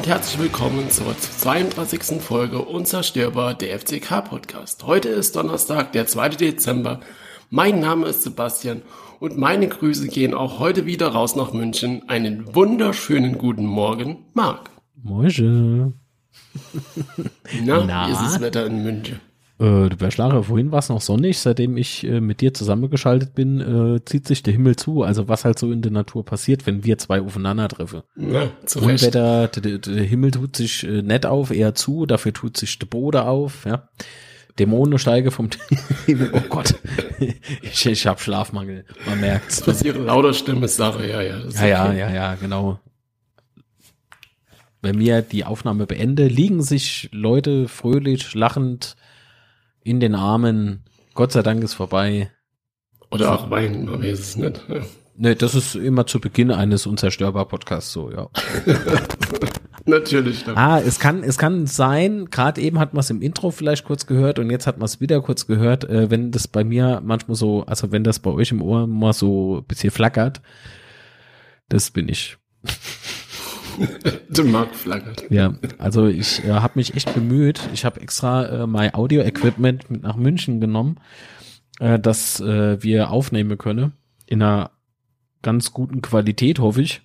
Und herzlich willkommen zur 32. Folge Unzerstörbar der FCK Podcast. Heute ist Donnerstag, der 2. Dezember. Mein Name ist Sebastian und meine Grüße gehen auch heute wieder raus nach München. Einen wunderschönen guten Morgen, Marc. Moin. Na, Na, wie ist das Wetter in München? Äh, du Schlager, vorhin war es noch sonnig, seitdem ich äh, mit dir zusammengeschaltet bin, äh, zieht sich der Himmel zu. Also was halt so in der Natur passiert, wenn wir zwei aufeinandertreffen. Ja, zu Unwetter, der, der Himmel tut sich äh, nett auf, eher zu, dafür tut sich der Boden auf, ja. Dämonen steigen vom Himmel. Oh Gott, ich, ich habe Schlafmangel, man merkt's. Das ist ihre lauter Stimme Sache, ja, ja. Ja, okay. ja, ja, ja, genau. Wenn mir die Aufnahme beende, liegen sich Leute fröhlich, lachend in den Armen. Gott sei Dank ist vorbei. Oder auch weinen, man weiß es nicht. Ja. Nee, das ist immer zu Beginn eines unzerstörbar Podcasts so, ja. Natürlich. Dann. Ah, es kann, es kann sein, gerade eben hat man es im Intro vielleicht kurz gehört und jetzt hat man es wieder kurz gehört, äh, wenn das bei mir manchmal so, also wenn das bei euch im Ohr mal so ein bisschen flackert, das bin ich. Der Markt flackert. Ja, also ich äh, habe mich echt bemüht. Ich habe extra äh, mein Audio-Equipment mit nach München genommen, äh, dass äh, wir aufnehmen können. In einer ganz guten Qualität, hoffe ich.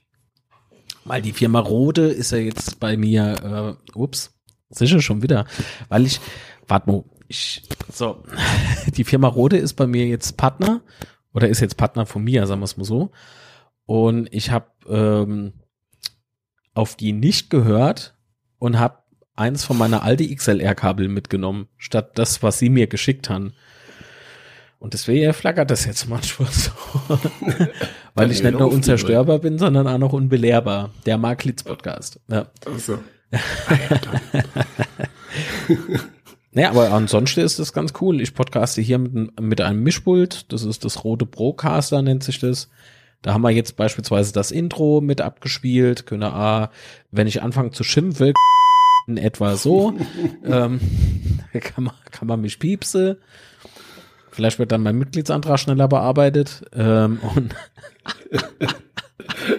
Weil die Firma Rode ist ja jetzt bei mir, äh, ups, sicher schon wieder. Weil ich, warte mal, ich, so, die Firma Rode ist bei mir jetzt Partner oder ist jetzt Partner von mir, sagen wir es mal so. Und ich habe ähm, auf die nicht gehört und habe eins von meiner alte XLR-Kabel mitgenommen, statt das, was sie mir geschickt haben. Und deswegen flackert das jetzt manchmal so. Weil ich nicht nur unzerstörbar bin, sondern auch noch unbelehrbar. Der Marklitz Podcast. Ja. Ach so. naja, aber ansonsten ist das ganz cool. Ich podcaste hier mit, mit einem Mischpult. Das ist das rote Procaster, nennt sich das. Da haben wir jetzt beispielsweise das Intro mit abgespielt, können A, wenn ich anfange zu schimpfen, in etwa so, ähm, kann man, kann man mich piepse. Vielleicht wird dann mein Mitgliedsantrag schneller bearbeitet. Ähm, und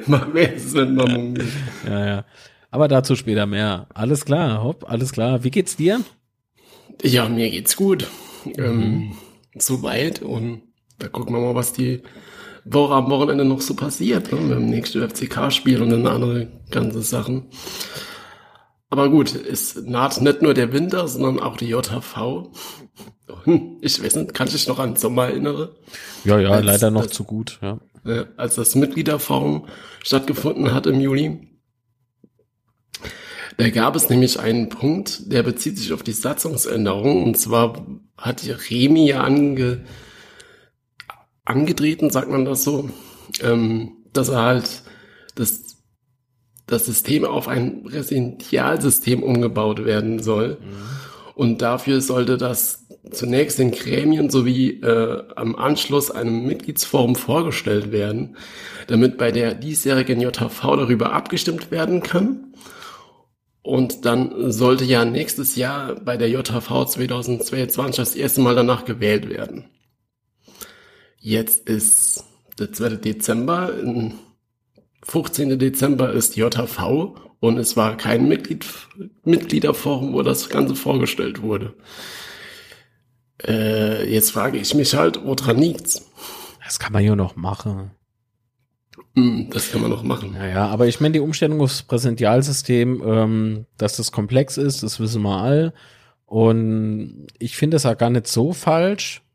Mal mehr sind Ja, ja. Aber dazu später mehr. Alles klar, hopp, alles klar. Wie geht's dir? Ja, mir geht's gut. Ähm, mhm. Ähm, soweit und da gucken wir mal, was die Woche am Wochenende noch so passiert, ne? mit dem nächsten FCK-Spiel und dann andere ganze Sachen. Aber gut, es naht nicht nur der Winter, sondern auch die JHV. Ich weiß nicht, kann ich dich noch an Sommer erinnere? Ja, ja, als, leider noch als, zu gut, ja. Als das Mitgliederforum stattgefunden hat im Juli. Da gab es nämlich einen Punkt, der bezieht sich auf die Satzungsänderung. Und zwar hat die Remi ja ange, angetreten, sagt man das so, ähm, dass er halt das, das System auf ein Präsidentialsystem umgebaut werden soll. Mhm. Und dafür sollte das zunächst den Gremien sowie äh, am Anschluss einem Mitgliedsforum vorgestellt werden, damit bei der diesjährigen JHV darüber abgestimmt werden kann. Und dann sollte ja nächstes Jahr bei der JHV 2022 das erste Mal danach gewählt werden. Jetzt ist der 2. Dezember, 15. Dezember ist JHV und es war kein Mitglied, Mitgliederforum, wo das Ganze vorgestellt wurde. Äh, jetzt frage ich mich halt, woran liegt's? Das kann man ja noch machen. Hm, das kann man noch machen. Naja, aber ich meine, die Umstellung aufs Präsentialsystem, ähm, dass das komplex ist, das wissen wir all. Und ich finde es ja gar nicht so falsch,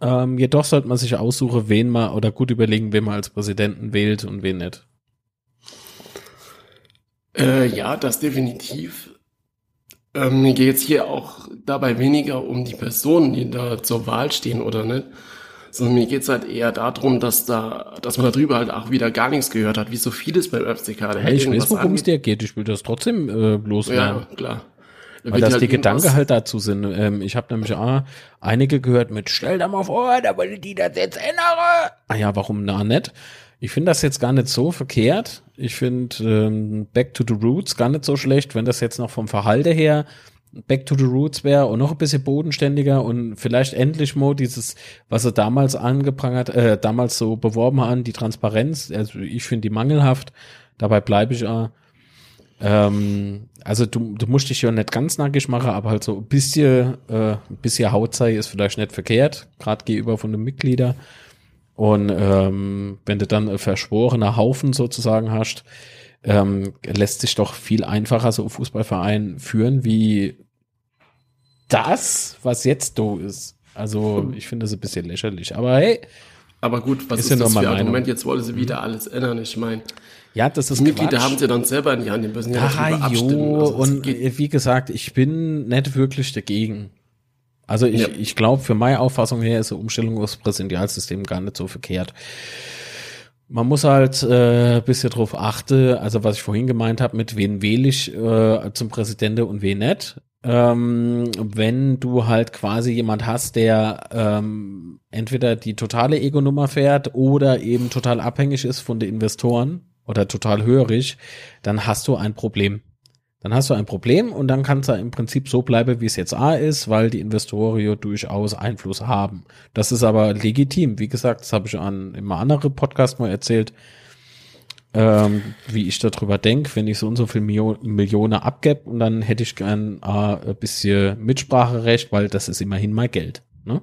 ähm, jedoch sollte man sich aussuchen, wen man oder gut überlegen, wen man als Präsidenten wählt und wen nicht. Äh, ja, das definitiv. Ähm, mir geht es hier auch dabei weniger um die Personen, die da zur Wahl stehen oder nicht, sondern mir geht es halt eher darum, dass da, dass man darüber halt auch wieder gar nichts gehört hat, wie so vieles beim FCK. Hey, ich weiß, worum es dir geht. Ich will das trotzdem äh, bloß Ja, klar. Weil das halt die Gedanken halt dazu sind. Ähm, ich habe nämlich ah, einige gehört mit, stell da mal vor, da wollte die das jetzt ändern. Ah ja, warum na nicht? Ich finde das jetzt gar nicht so verkehrt. Ich finde ähm, Back to the Roots gar nicht so schlecht, wenn das jetzt noch vom Verhalte her Back to the Roots wäre und noch ein bisschen bodenständiger und vielleicht endlich mal dieses, was er damals angeprangert, äh, damals so beworben haben, die Transparenz. Also ich finde die mangelhaft. Dabei bleibe ich auch. Äh, Ähm, also du, du musst dich ja nicht ganz nackig machen, aber halt so ein bisschen, äh, ein bisschen Haut sei ist vielleicht nicht verkehrt, gerade gegenüber von den Mitgliedern. Und ähm, wenn du dann ein verschworener Haufen sozusagen hast, ähm, lässt sich doch viel einfacher so ein Fußballverein führen, wie das, was jetzt do ist. Also ich finde das ein bisschen lächerlich. Aber hey. Aber gut, was ist, ist das für ein Argument? Jetzt wollen sie wieder alles ändern. Ich meine, ja, das ist Mitglieder haben sie dann selber in die Hand, die müssen ja darüber abstimmen. Also und wie gesagt, ich bin nicht wirklich dagegen. Also ich, ja. ich glaube, für meine Auffassung her ist eine Umstellung aufs Präsidialsystem gar nicht so verkehrt. Man muss halt äh, bisschen drauf achten, also was ich vorhin gemeint habe, mit wen wähle ich äh, zum Präsidenten und wen nicht. Ähm, wenn du halt quasi jemand hast, der ähm, entweder die totale Ego-Nummer fährt oder eben total abhängig ist von den Investoren oder total hörig, dann hast du ein Problem. Dann hast du ein Problem und dann kann es ja im Prinzip so bleiben, wie es jetzt A ist, weil die Investoren durchaus Einfluss haben. Das ist aber legitim. Wie gesagt, das habe ich an immer andere Podcast mal erzählt, ähm, wie ich darüber denke, wenn ich so und so viel Mio Millionen abgebe und dann hätte ich gern äh, ein bisschen Mitspracherecht, weil das ist immerhin mein Geld. Ne?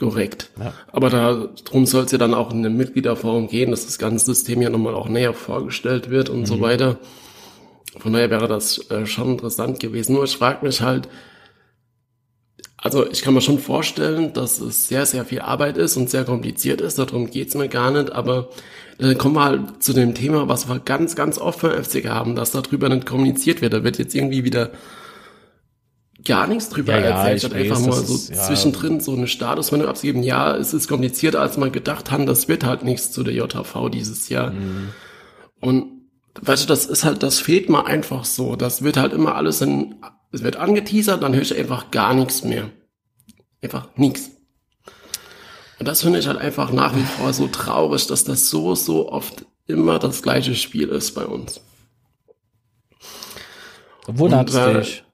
Korrekt. Ja. Aber darum soll es ja dann auch in der Mitgliederforum gehen, dass das ganze System ja nochmal auch näher vorgestellt wird und mhm. so weiter. Von daher wäre das äh, schon interessant gewesen. Nur ich frage mich halt, also ich kann mir schon vorstellen, dass es sehr, sehr viel Arbeit ist und sehr kompliziert ist. Darum geht's mir gar nicht. Aber dann kommen wir halt zu dem Thema, was wir ganz, ganz oft beim FCK haben, dass darüber nicht kommuniziert wird. Da wird jetzt irgendwie wieder gar nichts drüber ja, erzählt. Ja, hat einfach mal so ist, ja. zwischendrin so eine Statusmeldung abgegeben. Ja, es ist komplizierter, als man gedacht haben. Das wird halt nichts zu der JV dieses Jahr. Mhm. Und weißt du, das ist halt, das fehlt mal einfach so. Das wird halt immer alles in, es wird angeteasert, dann höre ich einfach gar nichts mehr. Einfach nichts. Und das finde ich halt einfach nach wie vor so traurig, dass das so, so oft immer das gleiche Spiel ist bei uns. Wundert äh, dich.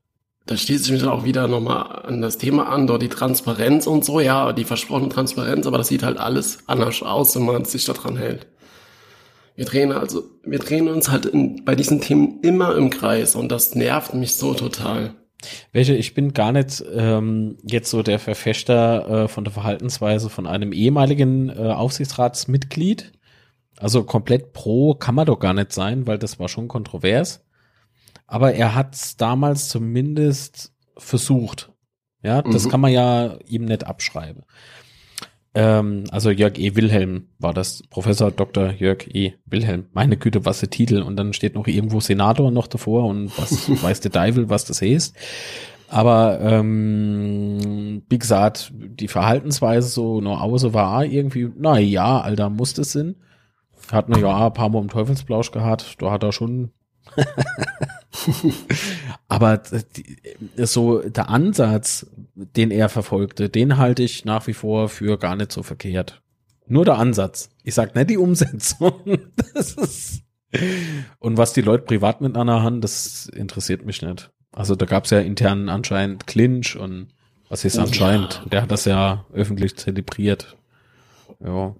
Da schließe ich mich auch wieder nochmal an das Thema an, dort die Transparenz und so, ja, die versprochene Transparenz, aber das sieht halt alles anders aus, wenn man sich daran hält. Wir drehen also, wir drehen uns halt in, bei diesen Themen immer im Kreis und das nervt mich so total. Welche, ich bin gar nicht ähm, jetzt so der Verfechter äh, von der Verhaltensweise von einem ehemaligen äh, Aufsichtsratsmitglied. Also komplett pro kann man doch gar nicht sein, weil das war schon kontrovers. Aber er hat es damals zumindest versucht. Ja, das mhm. kann man ja ihm nicht abschreiben. Ähm, also Jörg E. Wilhelm war das, Professor Dr. Jörg E. Wilhelm. Meine Güte, was der Titel. Und dann steht noch irgendwo Senator noch davor und was weiß der Teufel, was das heißt. Aber ähm, wie gesagt, die Verhaltensweise so nur außer war irgendwie, na ja, Alter, muss das sein. Hat mir ja ein paar Mal im Teufelsblausch gehabt, da hat er schon Aber so der Ansatz, den er verfolgte, den halte ich nach wie vor für gar nicht so verkehrt. Nur der Ansatz. Ich sag nicht die Umsetzung. Das ist und was die Leute privat miteinander haben, das interessiert mich nicht. Also da gab es ja intern anscheinend Clinch und was ist anscheinend? Ja. Der hat das ja öffentlich zelebriert. Ja.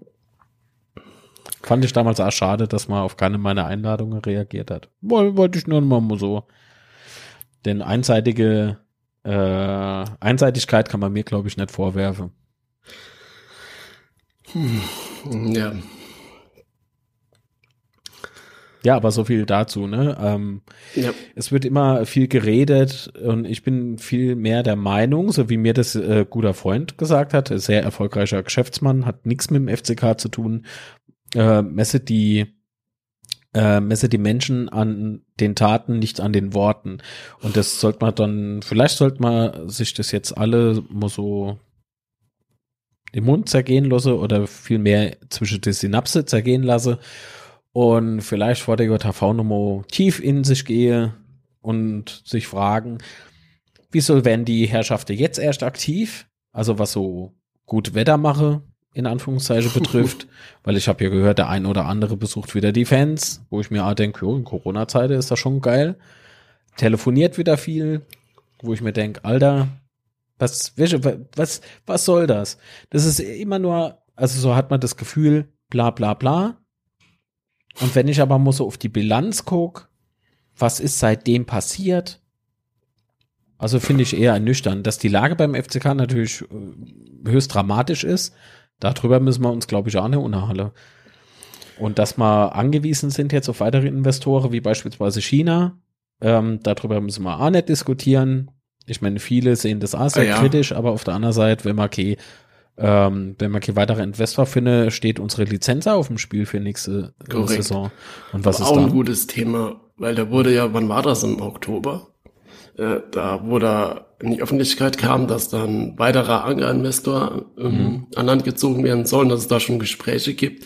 Fand ich damals auch schade, dass man auf keine meiner Einladungen reagiert hat. Wollte ich nur mal so. Denn einseitige äh, Einseitigkeit kann man mir, glaube ich, nicht vorwerfen. Hm, ja. Ja, aber so viel dazu, ne? Ähm, ja. Es wird immer viel geredet und ich bin viel mehr der Meinung, so wie mir das äh, guter Freund gesagt hat, sehr erfolgreicher Geschäftsmann, hat nichts mit dem FCK zu tun, äh, messe die äh, messe die Menschen an den Taten, nicht an den Worten. Und das sollte man dann, vielleicht sollte man sich das jetzt alle mal so den Mund zergehen lassen oder vielmehr zwischen die Synapse zergehen lasse und vielleicht vor der JHV nochmal tief in sich gehe und sich fragen, wieso werden die Herrschaften jetzt erst aktiv? Also was so gut Wetter mache, in Anführungszeichen betrifft, weil ich habe ja gehört, der ein oder andere besucht wieder die Fans, wo ich mir auch denke, in Corona-Zeiten ist das schon geil. Telefoniert wieder viel, wo ich mir denke, Alter, was, was, was soll das? Das ist immer nur, also so hat man das Gefühl, bla bla bla. Und wenn ich aber mal so auf die Bilanz gucke, was ist seitdem passiert? Also finde ich eher ernüchternd, dass die Lage beim FCK natürlich äh, höchst dramatisch ist. Darüber müssen wir uns, glaube ich, auch eine unterhalten. Und dass wir angewiesen sind jetzt auf weitere Investoren, wie beispielsweise China, ähm, darüber müssen wir auch nicht diskutieren. Ich meine, viele sehen das auch sehr Ah, ja. kritisch, aber auf der anderen Seite, wenn man okay, ähm, wenn man kein weiterer Investor finde, steht unsere Lizenz auf dem Spiel für nächste äh, Korrekt. Saison. Und was ist auch ein dann? gutes Thema, weil da wurde ja, wann war das im Oktober? Äh, da, wo da in die Öffentlichkeit kam, dass dann weiterer Angerinvestor ähm, an Land gezogen werden sollen, dass es da schon Gespräche gibt.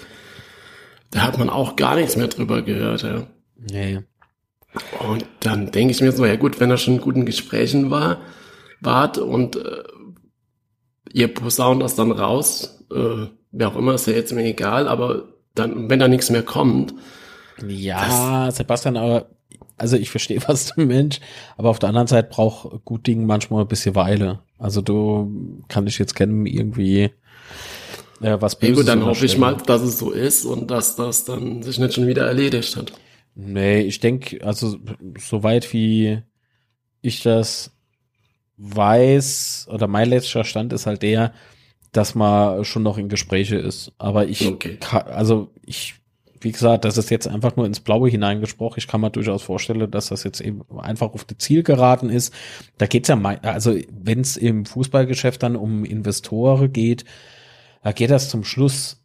Da hat man auch gar nichts mehr drüber gehört, ja. Nee. Und dann denke ich mir so, ja gut, wenn er schon in guten Gesprächen war, wart und äh, ihr posaunt das dann raus, äh, wer auch immer, ist ja jetzt mir egal, aber dann, wenn da nichts mehr kommt, Ja, Sebastian, aber also ich verstehe, was du Mensch, aber auf der anderen Seite braucht gut Ding manchmal ein bisschen Weile. Also du kann ich jetzt kennen irgendwie äh, was Böses gut, dann hoffe ich mal, dass es so ist und dass das dann sich nicht schon wieder erledigt hat. Nee, ich denke, also soweit wie ich das weiß, oder mein letzter Stand ist halt der, dass man schon noch in Gespräche ist. Aber ich, Okay. ka- also ich, wie gesagt, das ist jetzt einfach nur ins Blaue hineingesprochen. Ich kann mir durchaus vorstellen, dass das jetzt eben einfach auf die Ziel geraten ist. Da geht's ja, also wenn es im Fußballgeschäft dann um Investoren geht, da geht das zum Schluss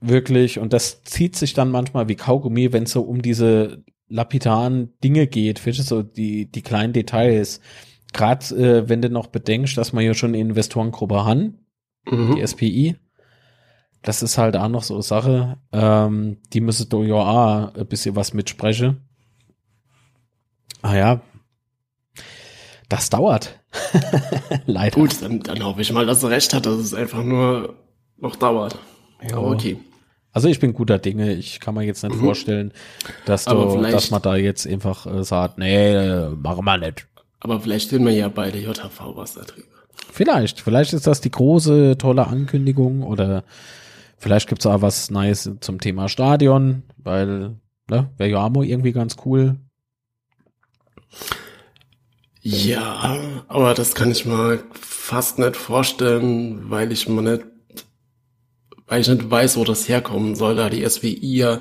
wirklich, und das zieht sich dann manchmal wie Kaugummi, wenn es so um diese lapidaren Dinge geht, du, so die, die kleinen Details. Gerade äh, wenn du noch bedenkst, dass man ja schon eine Investorengruppe die Mhm. SPI, das ist halt auch noch so eine Sache, ähm, die müsste du ja auch ein bisschen was mitsprechen. Ah ja, das dauert. Leider. Gut, dann, dann hoffe ich mal, dass er recht hat, dass es einfach nur noch dauert. Ja. Aber okay. Also ich bin guter Dinge. Ich kann mir jetzt nicht Mhm. vorstellen, dass, du, dass man da jetzt einfach äh, sagt, nee, machen wir nicht. Aber vielleicht hören wir ja bei der JHV was darüber. Vielleicht, vielleicht ist das die große, tolle Ankündigung oder vielleicht gibt's auch was Neues zum Thema Stadion, weil, ne, wäre mal irgendwie ganz cool. Ja, aber das kann ich mir fast nicht vorstellen, weil ich mir nicht, weil ich nicht weiß, wo das herkommen soll, da die SWI ja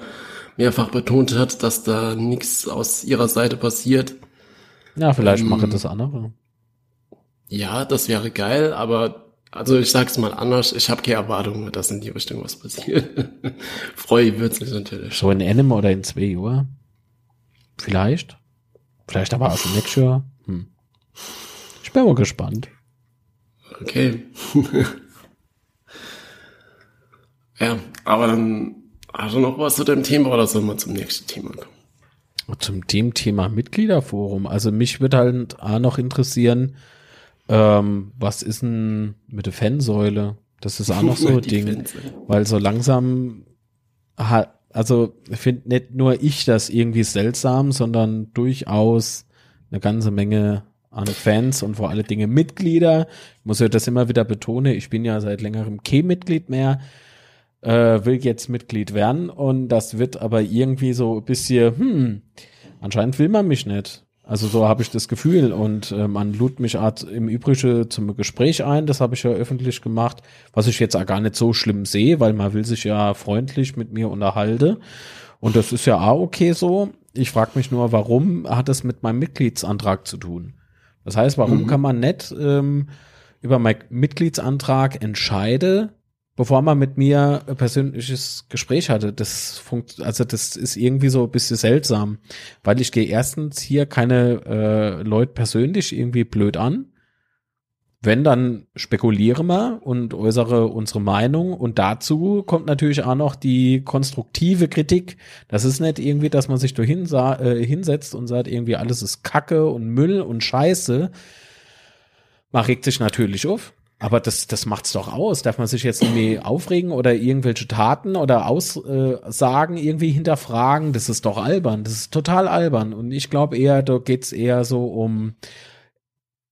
mehrfach betont hat, dass da nichts aus ihrer Seite passiert. Ja, vielleicht Ähm, mache das andere. Ja, das wäre geil, aber also ich sag's mal anders, ich habe keine Erwartungen, dass in die Richtung was passiert. Freue wird's mich natürlich. So in einem oder in zwei Uhr. Vielleicht. Vielleicht aber auch nächstes Jahr. Hm. Ich bin mal gespannt. Okay. ja, aber dann hast du noch was zu dem Thema oder sollen wir zum nächsten Thema kommen? Zum dem Thema Mitgliederforum. Also mich würde halt auch noch interessieren, ähm, was ist denn mit der Fansäule? Das ist auch noch so ein Ding. Weil so langsam hat, also finde nicht nur ich das irgendwie seltsam, sondern durchaus eine ganze Menge an Fans und vor allen Dingen Mitglieder. Ich muss ja das immer wieder betonen, ich bin ja seit längerem kein Mitglied mehr, äh, will jetzt Mitglied werden und das wird aber irgendwie so ein bisschen, hm, anscheinend will man mich nicht. Also so habe ich das Gefühl und äh, man lud mich Art im Übrigen zum Gespräch ein, das habe ich ja öffentlich gemacht, was ich jetzt auch gar nicht so schlimm sehe, weil man will sich ja freundlich mit mir unterhalten und das ist ja auch okay so. Ich frage mich nur, warum hat das mit meinem Mitgliedsantrag zu tun? Das heißt, warum Mhm. kann man nicht ähm, über meinen Mitgliedsantrag entscheiden, bevor man mit mir ein persönliches Gespräch hatte. Das funkt, also das ist irgendwie so ein bisschen seltsam, weil ich gehe erstens hier keine äh, Leute persönlich irgendwie blöd an. Wenn, dann spekulieren wir und äußere unsere Meinung. Und dazu kommt natürlich auch noch die konstruktive Kritik. Das ist nicht irgendwie, dass man sich da äh, hinsetzt und sagt, irgendwie alles ist Kacke und Müll und Scheiße. Man regt sich natürlich auf. Aber das, das macht's doch aus. Darf man sich jetzt irgendwie aufregen oder irgendwelche Taten oder Aussagen irgendwie hinterfragen? Das ist doch albern. Das ist total albern. Und ich glaube eher, da geht's eher so um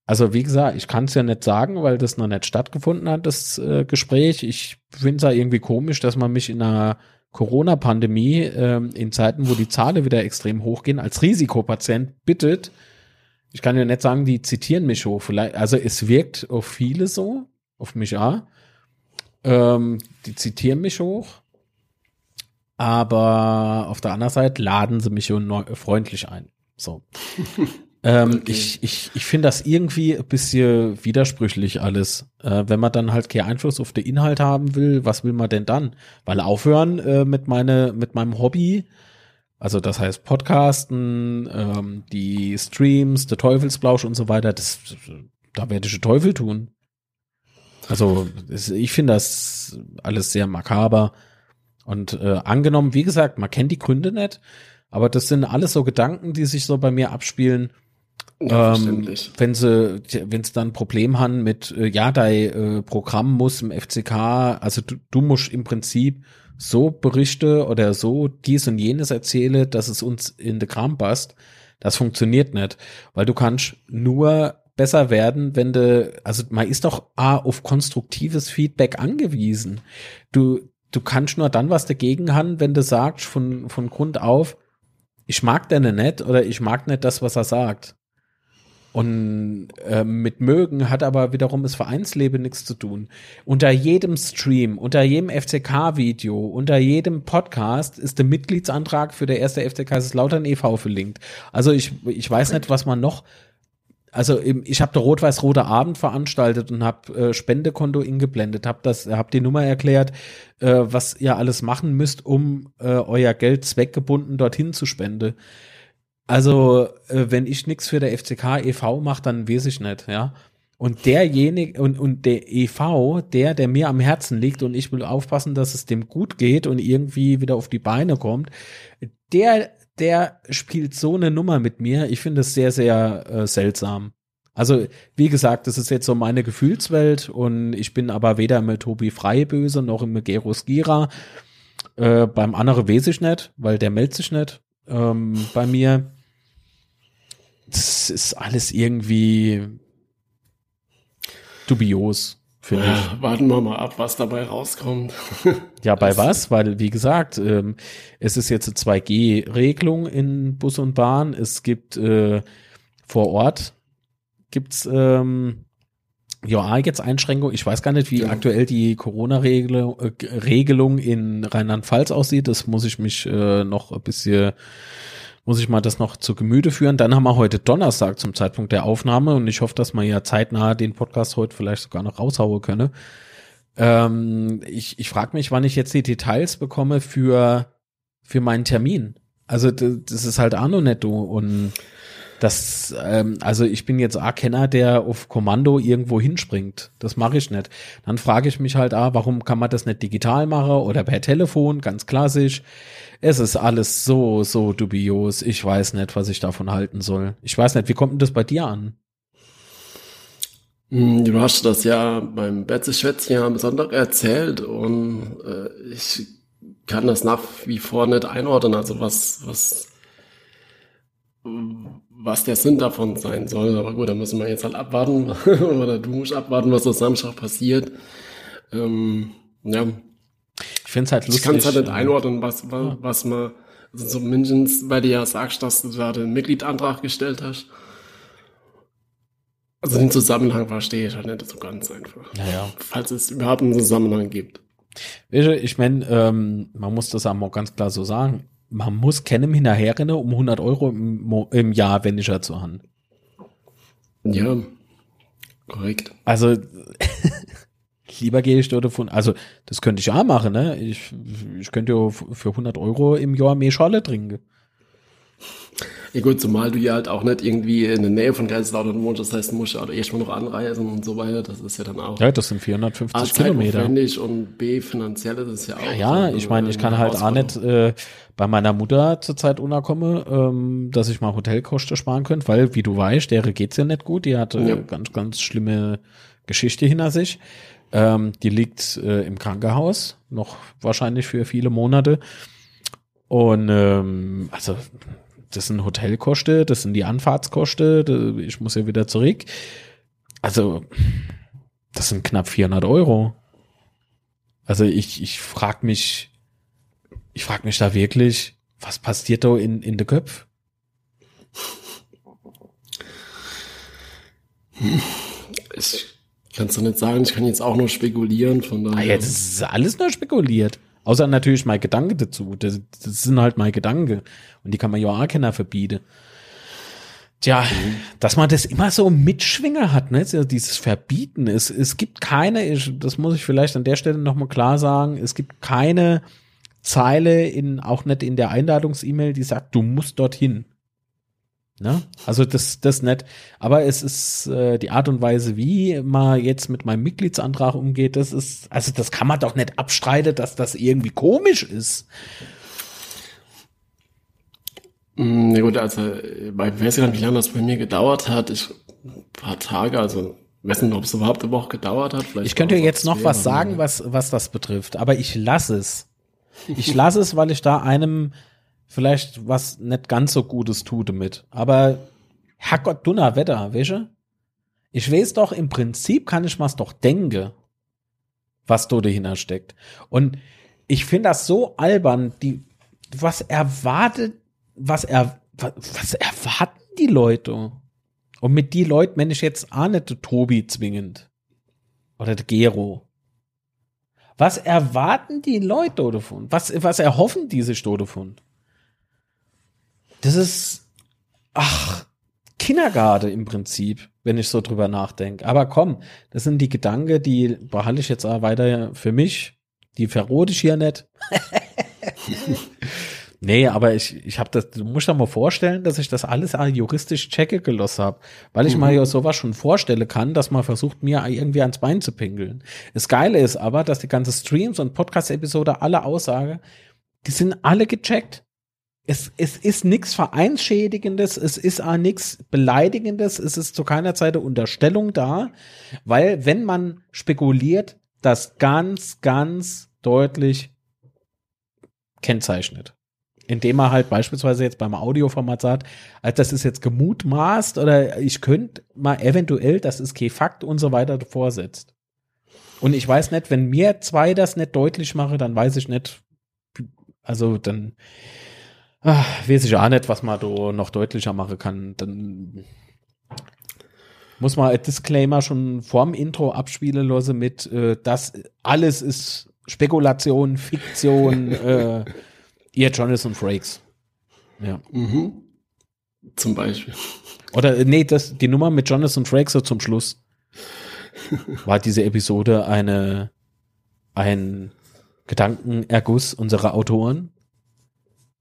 also wie gesagt, ich kann es ja nicht sagen, weil das noch nicht stattgefunden hat, das äh, Gespräch. Ich finde es ja irgendwie komisch, dass man mich in einer Corona-Pandemie, ähm, in Zeiten, wo die Zahlen wieder extrem hochgehen, als Risikopatient bittet. Ich kann ja nicht sagen, die zitieren mich hoch. Vielleicht, also es wirkt auf viele so, auf mich auch. Ähm, die zitieren mich hoch. Aber auf der anderen Seite laden sie mich freundlich ein. So. Ähm, okay. Ich, ich, ich finde das irgendwie ein bisschen widersprüchlich alles. Äh, wenn man dann halt keinen Einfluss auf den Inhalt haben will, was will man denn dann? Weil aufhören äh, mit, meine, mit meinem Hobby, also das heißt Podcasten, ähm, die Streams, der Teufelsblausch und so weiter, das, da werde ich den Teufel tun. Also ich finde das alles sehr makaber. Und äh, angenommen, wie gesagt, man kennt die Gründe nicht, aber das sind alles so Gedanken, die sich so bei mir abspielen ja, ähm, wenn sie, wenn sie dann ein Problem haben mit, äh, ja, dein äh, Programm muss im FCK, also du, du musst im Prinzip so berichte oder so dies und jenes erzähle, dass es uns in den Kram passt. Das funktioniert nicht, weil du kannst nur besser werden, wenn du, also man ist doch A, auf konstruktives Feedback angewiesen. Du, du kannst nur dann was dagegen haben, wenn du sagst von, von Grund auf, ich mag den nicht oder ich mag nicht das, was er sagt. Und äh, mit mögen hat aber wiederum das Vereinsleben nichts zu tun. Unter jedem Stream, unter jedem FCK-Video, unter jedem Podcast ist der Mitgliedsantrag für der erste FCK Kaiserslautern e.V. verlinkt. Also ich, ich weiß nicht, was man noch also ich habe der rot-weiß-rote Abend veranstaltet und habe äh, Spendekonto ingeblendet, habe das, habe die Nummer erklärt, äh, was ihr alles machen müsst, um äh, euer Geld zweckgebunden dorthin zu spenden. Also, äh, wenn ich nichts für der FCK e.V. mache, dann weiß ich nicht, ja. Und derjenige, und, und der e.V., der, der mir am Herzen liegt und ich will aufpassen, dass es dem gut geht und irgendwie wieder auf die Beine kommt, der, der spielt so eine Nummer mit mir. Ich finde es sehr, sehr äh, seltsam. Also, wie gesagt, das ist jetzt so meine Gefühlswelt und ich bin aber weder mit Tobi Freiböse noch im Geros Gira. Äh, beim anderen weiß ich nicht, weil der meldet sich nicht ähm, bei mir das ist alles irgendwie dubios, finde ja, ich. Warten wir mal ab, was dabei rauskommt. ja, bei das was? Weil, wie gesagt, ähm, es ist jetzt eine 2G-Regelung in Bus und Bahn. Es gibt äh, vor Ort gibt's ähm, ja jetzt Einschränkungen. Ich weiß gar nicht, wie ja. aktuell die Corona-Regelung äh, in Rheinland-Pfalz aussieht. Das muss ich mich äh, noch ein bisschen muss ich mal das noch zu Gemüte führen. Dann haben wir heute Donnerstag zum Zeitpunkt der Aufnahme und ich hoffe, dass man ja zeitnah den Podcast heute vielleicht sogar noch raushauen könne. Ähm, ich ich frage mich, wann ich jetzt die Details bekomme für, für meinen Termin. Also das ist halt auch noch netto und das, ähm, also ich bin jetzt auch Kenner, der auf Kommando irgendwo hinspringt. Das mache ich nicht. Dann frage ich mich halt, ah, warum kann man das nicht digital machen oder per Telefon, ganz klassisch. Es ist alles so, so dubios. Ich weiß nicht, was ich davon halten soll. Ich weiß nicht, wie kommt denn das bei dir an? Hm, du hast das ja beim Betze-Schwätzchen am Sonntag erzählt und äh, ich kann das nach wie vor nicht einordnen. Also was, was, was der Sinn davon sein soll. Aber gut, da müssen wir jetzt halt abwarten. Oder du musst abwarten, was am Samstag passiert. Ähm, ja, ich finde es halt lustig. Ich kann es halt nicht einordnen, was, was, was man, also zumindest bei dir ja sagst, dass du da den Mitgliedantrag gestellt hast. Also den Zusammenhang verstehe ich halt nicht so ganz einfach. Naja. Falls es überhaupt einen Zusammenhang gibt. Ich meine, ähm, man muss das auch ganz klar so sagen. Man muss keinem hinterherrennen, um 100 Euro im, im Jahr weniger zu haben. Ja, korrekt. Also, lieber gehe ich dort von, also das könnte ich auch machen, ne? Ich, ich könnte ja für 100 Euro im Jahr mehr Schale trinken. Ja gut, zumal du ja halt auch nicht irgendwie in der Nähe von Kaiserslautern wohnst, das heißt, du musst ja halt erstmal noch anreisen und so weiter, das ist ja dann auch. Ja, das sind 450 A, Kilometer. und B, finanziell ist es ja auch. Ja, so, ich meine, ich kann halt auch nicht äh, bei meiner Mutter zurzeit unterkomme, ähm, dass ich mal Hotelkosten sparen könnte, weil, wie du weißt, der geht's ja nicht gut, die hat äh, ja. ganz, ganz schlimme Geschichte hinter sich. Ähm, die liegt äh, im Krankenhaus, noch wahrscheinlich für viele Monate. Und ähm, also das sind Hotelkosten, das sind die Anfahrtskosten, ich muss ja wieder zurück. also, das sind knapp 400 Euro. Also ich, ich frag mich, ich frag mich da wirklich, was passiert da in, in der Köpf? Ich kann es doch nicht sagen, ich kann jetzt auch nur spekulieren, von daher. Ah, jetzt ist alles nur spekuliert. Außer natürlich mein Gedanke dazu. Das, das sind halt meine Gedanken. Und die kann man ja auch keiner verbieten. Tja, mhm. dass man das immer so Mitschwinger hat, ne? Dieses Verbieten. Es, es gibt keine, ich, das muss ich vielleicht an der Stelle nochmal klar sagen, es gibt keine Zeile in, auch nicht in der Einladungs-E-Mail, die sagt, du musst dorthin. Ne? Also das, das nicht. Aber es ist äh, die Art und Weise, wie man jetzt mit meinem Mitgliedsantrag umgeht, das ist, also das kann man doch nicht abstreiten, dass das irgendwie komisch ist. Mm, na gut, also bei weiß gar nicht, wie lange das bei mir gedauert hat. Ich, ein paar Tage, also weiß nicht, ob es überhaupt eine Woche gedauert hat. Vielleicht ich könnte jetzt noch was sagen, was, was das betrifft, aber ich lasse es. Ich lasse es, weil ich da einem vielleicht was nicht ganz so Gutes tue damit. Aber Herrgott, dunner Wetter, weißt Ich weiß doch, im Prinzip kann ich mir's doch denken, was da dahinter steckt. Und ich finde das so albern, die, was erwartet, was er, was, was erwarten die Leute? Und mit die Leuten wenn ich jetzt auch nicht Tobi zwingend. Oder der Gero. Was erwarten die Leute davon? Was, was erhoffen diese sich davon? Das ist, ach, Kindergarten im Prinzip, wenn ich so drüber nachdenke. Aber komm, das sind die Gedanken, die behalte ich jetzt auch weiter für mich. Die verrote ich hier nicht. nee, aber ich, ich habe das, du musst dir mal vorstellen, dass ich das alles juristisch checke gelost habe, weil ich mhm. mal ja sowas schon vorstellen kann, dass man versucht, mir irgendwie ans Bein zu pinkeln. Das Geile ist aber, dass die ganze Streams und Podcast-Episode alle Aussage, die sind alle gecheckt es, es ist nichts Vereinsschädigendes, es ist auch nichts Beleidigendes, es ist zu keiner Zeit eine Unterstellung da, weil wenn man spekuliert, das ganz, ganz deutlich kennzeichnet. Indem man halt beispielsweise jetzt beim Audioformat sagt, also das ist jetzt gemutmaßt oder ich könnte mal eventuell, das ist kein Fakt und so weiter vorsetzt. Und ich weiß nicht, wenn mir zwei das nicht deutlich mache, dann weiß ich nicht, also dann, Ach, weiß ich auch nicht, was man da noch deutlicher machen kann. Dann muss man ein Disclaimer schon vorm Intro abspielen lassen mit, äh, das alles ist Spekulation, Fiktion, äh, ihr Jonathan Frakes. Ja. Mhm. Zum Beispiel. Oder äh, nee, das, die Nummer mit Jonathan Frakes so zum Schluss. War diese Episode eine ein Gedankenerguss unserer Autoren?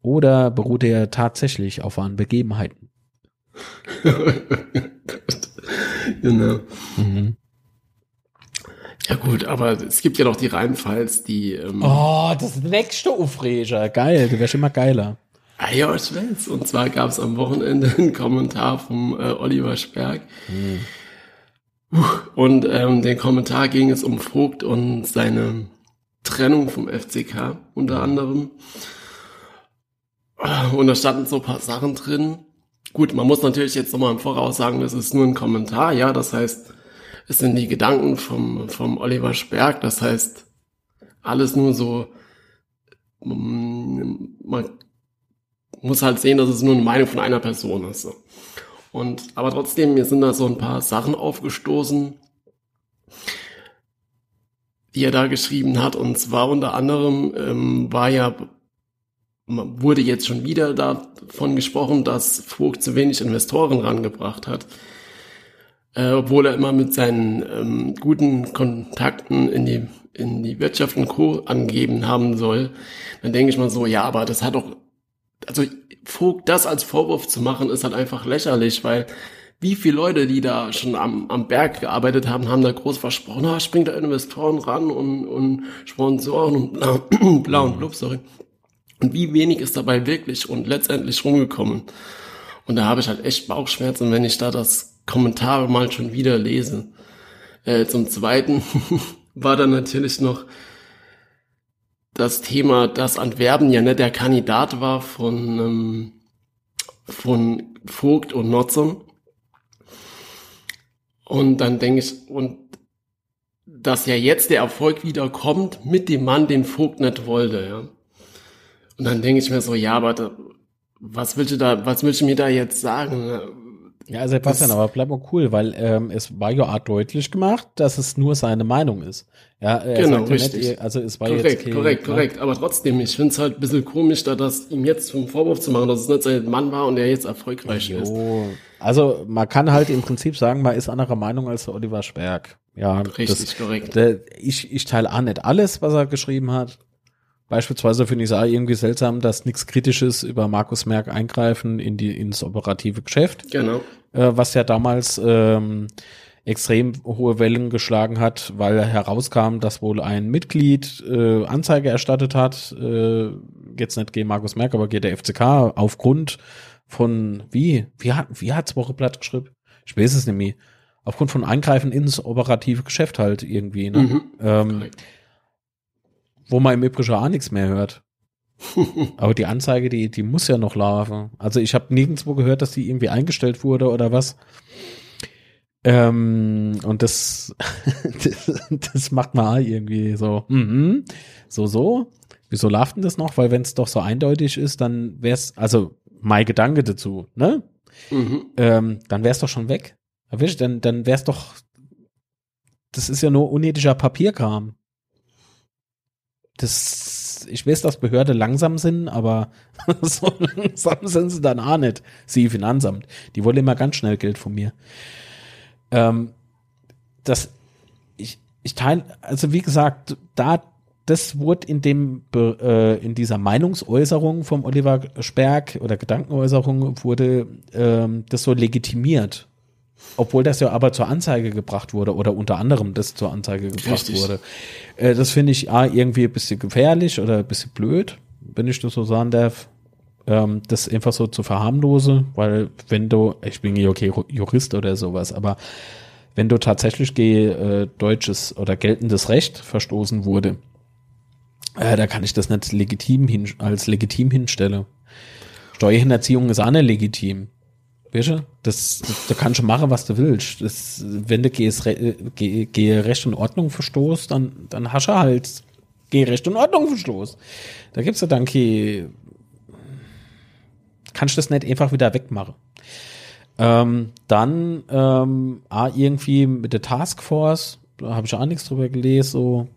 Oder beruht er tatsächlich auf wahren Begebenheiten? genau. Mhm. Ja gut, aber es gibt ja noch die Rheinpfalz, die. Ähm, oh, das nächste Aufreger. Geil, du wärst immer geiler. Ah ja, ich weiß. Und zwar gab es am Wochenende einen Kommentar vom äh, Oliver Sperg. Mhm. Und ähm, den Kommentar ging es um Vogt und seine Trennung vom FCK unter anderem. Und da standen so ein paar Sachen drin. Gut, man muss natürlich jetzt nochmal im Voraus sagen, das ist nur ein Kommentar, ja, das heißt, es sind die Gedanken vom, vom Oliver Sperg, das heißt, alles nur so, mm, man muss halt sehen, dass es nur eine Meinung von einer Person ist. So. Und, aber trotzdem, mir sind da so ein paar Sachen aufgestoßen, die er da geschrieben hat. Und zwar unter anderem ähm, war ja wurde jetzt schon wieder davon gesprochen, dass Vogt zu wenig Investoren rangebracht hat. Äh, obwohl er immer mit seinen ähm, guten Kontakten in die, in die Wirtschaft und Co. angegeben haben soll, dann denke ich mal so, ja, aber das hat doch, also Vogt das als Vorwurf zu machen, ist halt einfach lächerlich, weil wie viele Leute, die da schon am, am Berg gearbeitet haben, haben da groß versprochen, ah, springt da Investoren ran und, und Sponsoren und bla, bla und blub, sorry. Und wie wenig ist dabei wirklich und letztendlich rumgekommen. Und da habe ich halt echt Bauchschmerzen, wenn ich da das Kommentar mal schon wieder lese. Äh, zum Zweiten war dann natürlich noch das Thema, dass Antwerpen ja nicht der Kandidat war von, ähm, von Vogt und Notzon. Und dann denke ich, und dass ja jetzt der Erfolg wieder kommt mit dem Mann, den Vogt nicht wollte, ja. Und dann denke ich mir so, ja, aber was willst du da, was willst du mir da jetzt sagen? Ja, Sebastian, aber bleib mal cool, weil ähm, es war ja auch deutlich gemacht, dass es nur seine Meinung ist. Ja, genau, richtig. Nicht, also es war korrekt, jetzt okay, korrekt, ne? korrekt. Aber trotzdem, ich finde es halt ein bisschen komisch, da das ihm jetzt zum Vorwurf zu machen, dass es nicht sein Mann war und er jetzt erfolgreich jo. ist. Also man kann halt im Prinzip sagen, man ist anderer Meinung als der Oliver Sperg. Ja, richtig, das, korrekt. Der, ich, ich teile auch nicht alles, was er geschrieben hat. Beispielsweise finde ich es auch irgendwie seltsam, dass nichts Kritisches über Markus Merck eingreifen in die ins operative Geschäft. Genau. Äh, was ja damals ähm, extrem hohe Wellen geschlagen hat, weil herauskam, dass wohl ein Mitglied äh, Anzeige erstattet hat, äh, jetzt nicht gegen Markus Merck, aber gegen der FCK aufgrund von wie wie hat wie hat's Wocheblatt geschrieben? Ich weiß es nicht mehr. Aufgrund von Eingreifen ins operative Geschäft halt irgendwie. Ne? Mhm. Ähm, wo man im Übrigen auch nichts mehr hört. Aber die Anzeige, die, die muss ja noch laufen. Also ich habe nirgendwo gehört, dass die irgendwie eingestellt wurde oder was. Ähm, und das, das, das macht man irgendwie so, mhm, so, so. Wieso läuft denn das noch? Weil wenn es doch so eindeutig ist, dann wäre es, also mein Gedanke dazu, ne? Mhm. Ähm, dann wäre es doch schon weg. Dann, dann wäre es doch, das ist ja nur unethischer Papierkram das, ich weiß, dass Behörde langsam sind, aber so langsam sind sie dann auch nicht. Sie Finanzamt. Die wollen immer ganz schnell Geld von mir. Ähm, das, ich, ich teile, also wie gesagt, da, das wurde in dem, äh, in dieser Meinungsäußerung vom Oliver Sperg oder Gedankenäußerung wurde ähm, das so legitimiert. Obwohl das ja aber zur Anzeige gebracht wurde oder unter anderem das zur Anzeige gebracht Richtig. wurde. Äh, das finde ich A, irgendwie ein bisschen gefährlich oder ein bisschen blöd, wenn ich das so sagen darf. Ähm, das einfach so zu verharmlose, weil wenn du, ich bin ja okay Jurist oder sowas, aber wenn du tatsächlich gegen äh, deutsches oder geltendes Recht verstoßen wurde, äh, da kann ich das nicht legitim hin, als legitim hinstellen. Steuerhinterziehung ist auch nicht legitim. Weißt du? Das, da kannst du machen, was du willst. Das, wenn du gehst, geh, geh Recht und Ordnung verstoßt, dann, dann hast du halt geh Recht und Ordnung verstoßt. Da gibt's ja dann keine, kannst du das nicht einfach wieder wegmachen. Ähm, dann ähm, ah, irgendwie mit der Taskforce, da habe ich auch nichts drüber gelesen, so.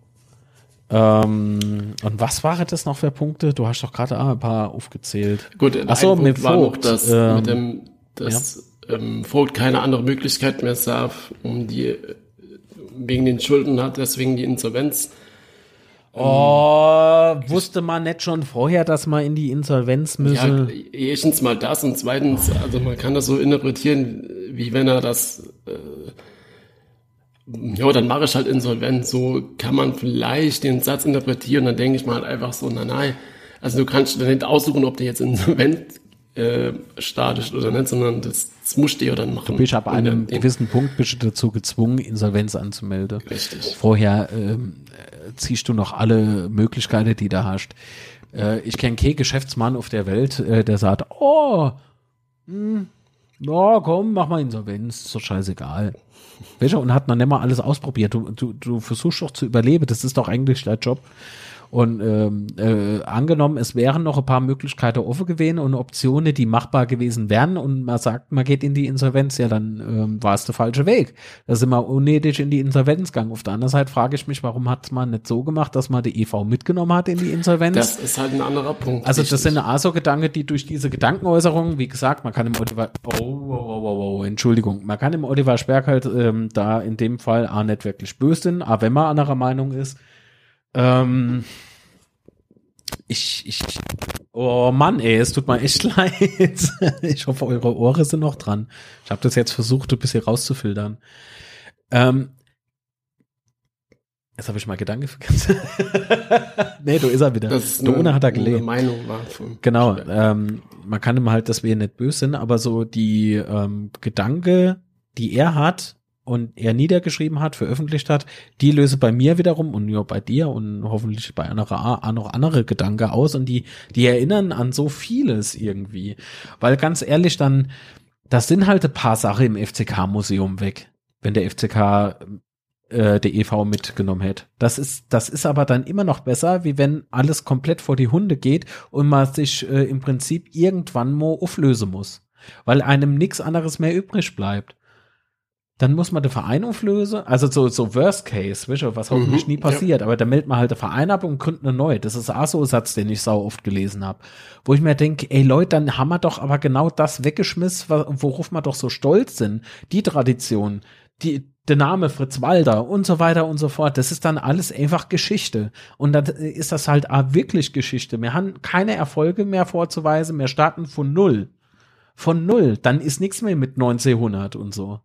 Ähm, und was waren das noch für Punkte? Du hast doch gerade ein paar aufgezählt. Gut, Achso, mit Vogt, das ähm, mit dem dass ja. ähm, Vogt keine andere Möglichkeit mehr sah, um die wegen den Schulden hat, deswegen die Insolvenz. Oh, ähm, wusste man nicht schon vorher, dass man in die Insolvenz müsse? Ja, erstens mal das und zweitens, also man kann das so interpretieren, wie wenn er das, äh, ja, dann mache ich halt Insolvenz. So kann man vielleicht den Satz interpretieren. Dann denke ich mal halt einfach so, nein, nein. Also du kannst dir nicht aussuchen, ob du jetzt insolvent äh, statisch oder nicht, sondern das, das musst du ja dann machen. Du bist ab einem gewissen Punkt bist du dazu gezwungen, Insolvenz anzumelden. Richtig. Vorher ähm, ziehst du noch alle Möglichkeiten, die du hast. Äh, ich kenne keinen Geschäftsmann auf der Welt, äh, der sagt, oh, mh, hm, ja, komm, mach mal Insolvenz, ist doch scheißegal. Du, und hat noch nicht mal alles ausprobiert. Du, du, du versuchst doch zu überleben, das ist doch eigentlich dein Job. Und ähm, äh, angenommen, es wären noch ein paar Möglichkeiten offen gewesen und Optionen, die machbar gewesen wären und man sagt, man geht in die Insolvenz, ja, dann ähm, war es der falsche Weg. Da sind wir unnötig in die Insolvenz gegangen. Auf der anderen Seite frage ich mich, warum hat man nicht so gemacht, dass man die EV mitgenommen hat in die Insolvenz? Das ist halt ein anderer Punkt. Also das sind also Gedanken, die durch diese Gedankenäußerung, wie gesagt, man kann im Oliver, oh, oh, oh, oh, oh Entschuldigung, man kann im Oliver Sperk halt ähm, da in dem Fall auch nicht wirklich böse sein, aber wenn man anderer Meinung ist, ähm, ich, ich, oh Mann, ey, es tut mir echt leid. Ich hoffe, eure Ohren sind noch dran. Ich habe das jetzt versucht, ein bisschen rauszufiltern. Ähm, jetzt habe ich mal Gedanke vergessen. nee, du ist er wieder. Das ist eine, hat er gelesen. Meinung war genau. Ähm, man kann ihm halt, dass wir nicht böse sind, aber so die ähm, Gedanke, die er hat, und er niedergeschrieben hat, veröffentlicht hat, die löse bei mir wiederum und ja bei dir und hoffentlich bei anderer noch andere Gedanken aus und die, die erinnern an so vieles irgendwie. Weil ganz ehrlich, dann, das sind halt ein paar Sachen im FCK-Museum weg. wenn der FCK äh, der EV mitgenommen hätte. Das ist, das ist aber dann immer noch besser, wie wenn alles komplett vor die Hunde geht und man sich äh, im Prinzip irgendwann mal auflösen muss, weil einem nichts anderes mehr übrig bleibt. Dann muss man den Verein auflösen, also so, so Worst Case, weißt du, was hoffentlich Mhm, nie passiert, aber da meldet man halt den Verein ab und gründet eine neue. Das ist auch so ein Satz, den ich sau oft gelesen habe. Wo ich mir denke, ey Leute, dann haben wir doch aber genau das weggeschmissen, worauf wir doch so stolz sind. Die Tradition, die, der Name Fritz Walder und so weiter und so fort. Das ist dann alles einfach Geschichte. Und dann ist das halt auch wirklich Geschichte. Wir haben keine Erfolge mehr vorzuweisen. Wir starten von Null. Von Null. Dann ist nichts mehr mit 1900 und so.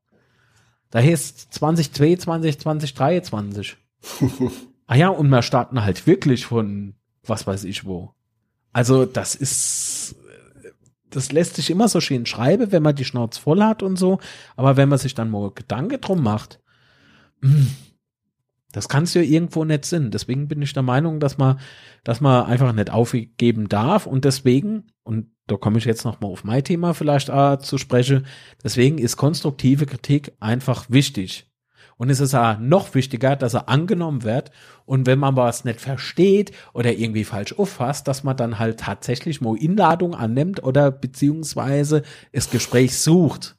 Da heißt 2022, 2023. ah ja, und wir starten halt wirklich von was weiß ich wo. Also das ist, das lässt sich immer so schön schreiben, wenn man die Schnauze voll hat und so. Aber wenn man sich dann mal Gedanken drum macht, mm, das kann es ja irgendwo nicht sein. Deswegen bin ich der Meinung, dass man, dass man einfach nicht aufgeben darf und deswegen, und da komme ich jetzt noch mal auf mein Thema vielleicht äh, zu sprechen, deswegen ist konstruktive Kritik einfach wichtig. Und es ist auch noch wichtiger, dass er angenommen wird. Und wenn man was nicht versteht oder irgendwie falsch auffasst, dass man dann halt tatsächlich mal Inladung annimmt oder beziehungsweise das Gespräch sucht.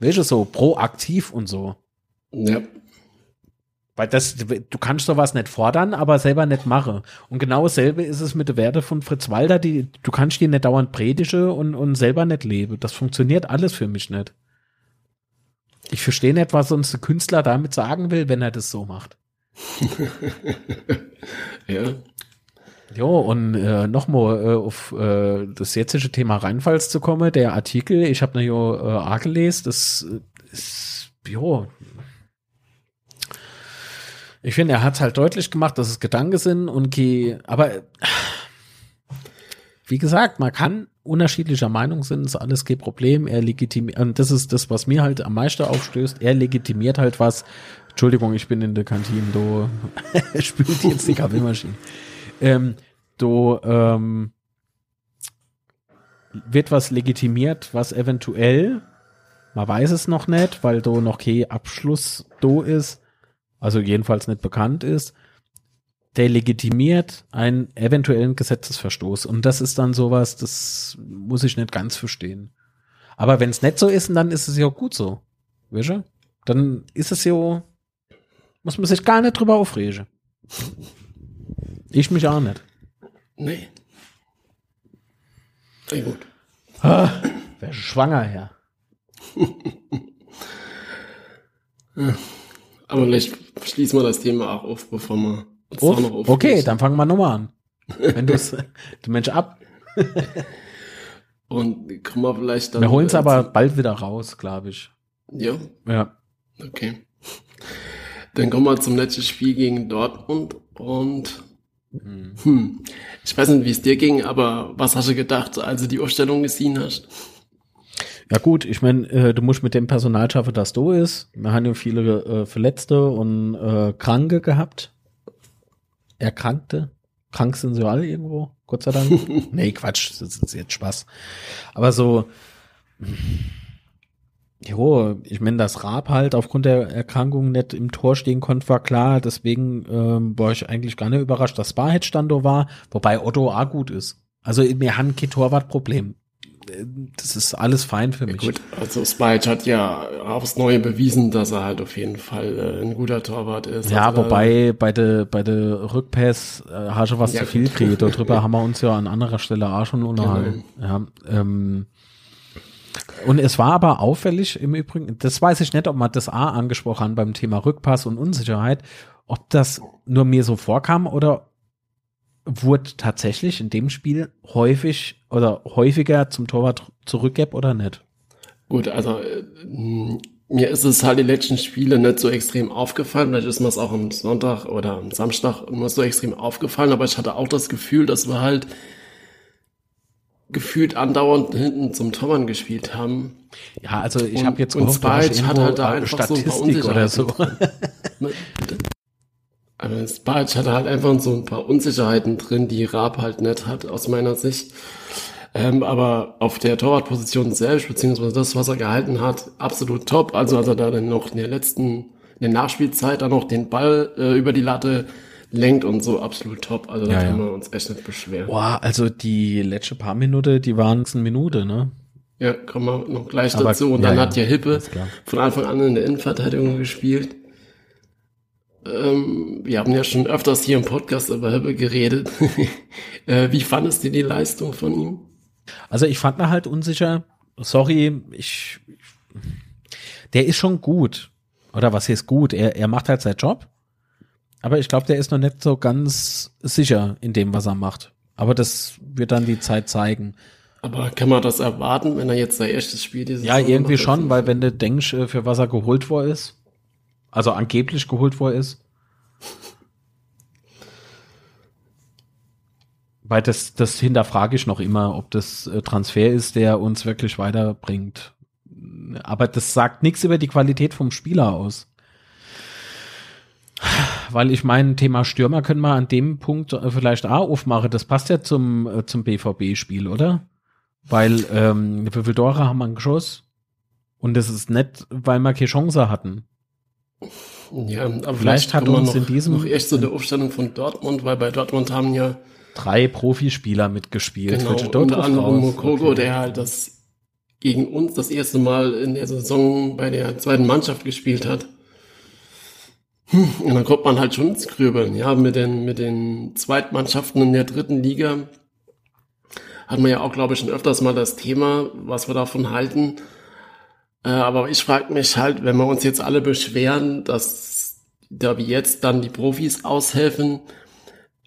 Welche so proaktiv und so. Ja. Weil das, du kannst sowas nicht fordern, aber selber nicht machen. Und genau dasselbe ist es mit der Werte von Fritz Walder, die, du kannst die nicht dauernd predige und, und selber nicht leben. Das funktioniert alles für mich nicht. Ich verstehe nicht, was uns der Künstler damit sagen will, wenn er das so macht. Ja. Jo, und äh, nochmal äh, auf äh, das jetzige Thema Rheinpfalz zu kommen, der Artikel, ich habe ne jo äh, auch gelesen, das äh, ist, jo, ich finde, er hat halt deutlich gemacht, dass es Gedanken sind und die, aber wie gesagt, man kann unterschiedlicher Meinung sein, ist alles kein Problem. Er legitimiert, und das ist das, was mir halt am meisten aufstößt. Er legitimiert halt was. Entschuldigung, ich bin in der Kantine, du spült jetzt die Kaffeemaschine. Ähm, du ähm, wird was legitimiert, was eventuell, man weiß es noch nicht, weil du noch kein Abschluss do ist, also jedenfalls nicht bekannt ist, der legitimiert einen eventuellen Gesetzesverstoß. Und das ist dann sowas, das muss ich nicht ganz verstehen. Aber wenn es nicht so ist, dann ist es ja auch gut so. Weißt du? Dann ist es ja, muss man sich gar nicht drüber aufregen. Ich mich auch nicht. Nee. Sehr gut. Wer schwanger, Herr. Aber vielleicht schließen wir das Thema auch auf, bevor wir uns auch noch auf okay, dann fangen wir nochmal an. Wenn du's, du Mensch ab. Und kommen wir vielleicht dann. Wir holen es aber bald wieder raus, glaube ich. Ja, Ja. okay. Dann kommen wir zum letzten Spiel gegen Dortmund und hm, ich weiß nicht, wie es dir ging, aber was hast du gedacht, als du die Aufstellung gesehen hast? Ja gut, ich meine, äh, du musst mit dem Personal schaffen, dass du ist. Wir haben ja viele äh, Verletzte und äh, Kranke gehabt. Erkrankte. Krank sind sie alle irgendwo, Gott sei Dank. nee, Quatsch, das ist jetzt Spaß. Aber so, jo, ich meine, dass Raab halt aufgrund der Erkrankung nicht im Tor stehen konnte, war klar. Deswegen ähm, war ich eigentlich gar nicht überrascht, dass Barhead Stando war, wobei Otto auch gut ist. Also wir haben kein Torwartproblem. Das ist alles fein für mich. Gut, also Spike hat ja aufs Neue bewiesen, dass er halt auf jeden Fall äh, ein guter Torwart ist. Ja, also, wobei bei der bei der Rückpass äh, hast du was Ja, zu viel gut. gekriegt. Darüber haben wir uns ja an anderer Stelle auch schon unterhalten. Genau. Ja, ähm, und es war aber auffällig im Übrigen, das weiß ich nicht, ob man das A angesprochen hat beim Thema Rückpass und Unsicherheit, ob das nur mir so vorkam oder wurde tatsächlich in dem Spiel häufig oder häufiger zum Torwart zurückgab oder nicht. Gut, also äh, mir ist es halt die letzten Spiele nicht so extrem aufgefallen. Vielleicht ist mir es auch am Sonntag oder am Samstag immer so extrem aufgefallen, aber ich hatte auch das Gefühl, dass wir halt gefühlt andauernd hinten zum Tormann gespielt haben. Ja, also ich Und- habe jetzt und gehofft, du hast Spike hat irgendwo halt da einfach so Statistik oder so. Bitte? Aber Spalch hatte halt einfach so ein paar Unsicherheiten drin, die Raab halt nicht hat, aus meiner Sicht. Ähm, aber auf der Torwartposition selbst, beziehungsweise das, was er gehalten hat, absolut top. Also als er da dann noch in der letzten, in der Nachspielzeit dann noch den Ball äh, über die Latte lenkt und so absolut top. Also da Ja, können ja. wir uns echt nicht beschweren. Boah, also die letzte paar Minuten, die waren eine Minute, ne? Ja, kommen wir noch gleich Aber- dazu. Und ja, dann hat ja Hippe von Anfang an in der Innenverteidigung gespielt. Ähm, wir haben ja schon öfters hier im Podcast über Hippe geredet. äh, wie fandest du die Leistung von ihm? Also ich fand ihn halt unsicher. Sorry, ich, der ist schon gut. Oder was ist gut? Er, er macht halt seinen Job. Aber ich glaube, der ist noch nicht so ganz sicher in dem, was er macht. Aber das wird dann die Zeit zeigen. Aber kann man das erwarten, wenn er jetzt sein erstes Spiel dieses Ja, irgendwie schon, weil wenn du denkst, äh, für was er geholt worden ist, also angeblich geholt worden ist, weil das, das hinterfrage ich noch immer, ob das äh, Transfer ist, der uns wirklich weiterbringt. Aber das sagt nichts über die Qualität vom Spieler aus. Weil ich mein Thema Stürmer können wir an dem Punkt äh, vielleicht auch aufmachen. Das passt ja zum, äh, zum BVB-Spiel, oder? Weil ähm, wie viele Tore haben wir Geschoss? Und das ist nicht, weil wir keine Chance hatten. Ja, aber Vielleicht vielleicht hat uns noch, in diesem- noch echt so der Aufstellung von Dortmund, weil bei Dortmund haben ja Drei Profispieler mitgespielt. genau, dort unter anderem? Mokoko, Okay. der halt das gegen uns das erste Mal in der Saison bei der zweiten Mannschaft gespielt hat. Hm, Und dann kommt man halt schon ins Grübeln. Ja, mit den, mit den Zweitmannschaften in der dritten Liga hat man ja auch, glaube ich, schon öfters mal das Thema, was wir davon halten. Äh, aber ich frage mich halt, wenn wir uns jetzt alle beschweren, dass da wie jetzt dann die Profis aushelfen,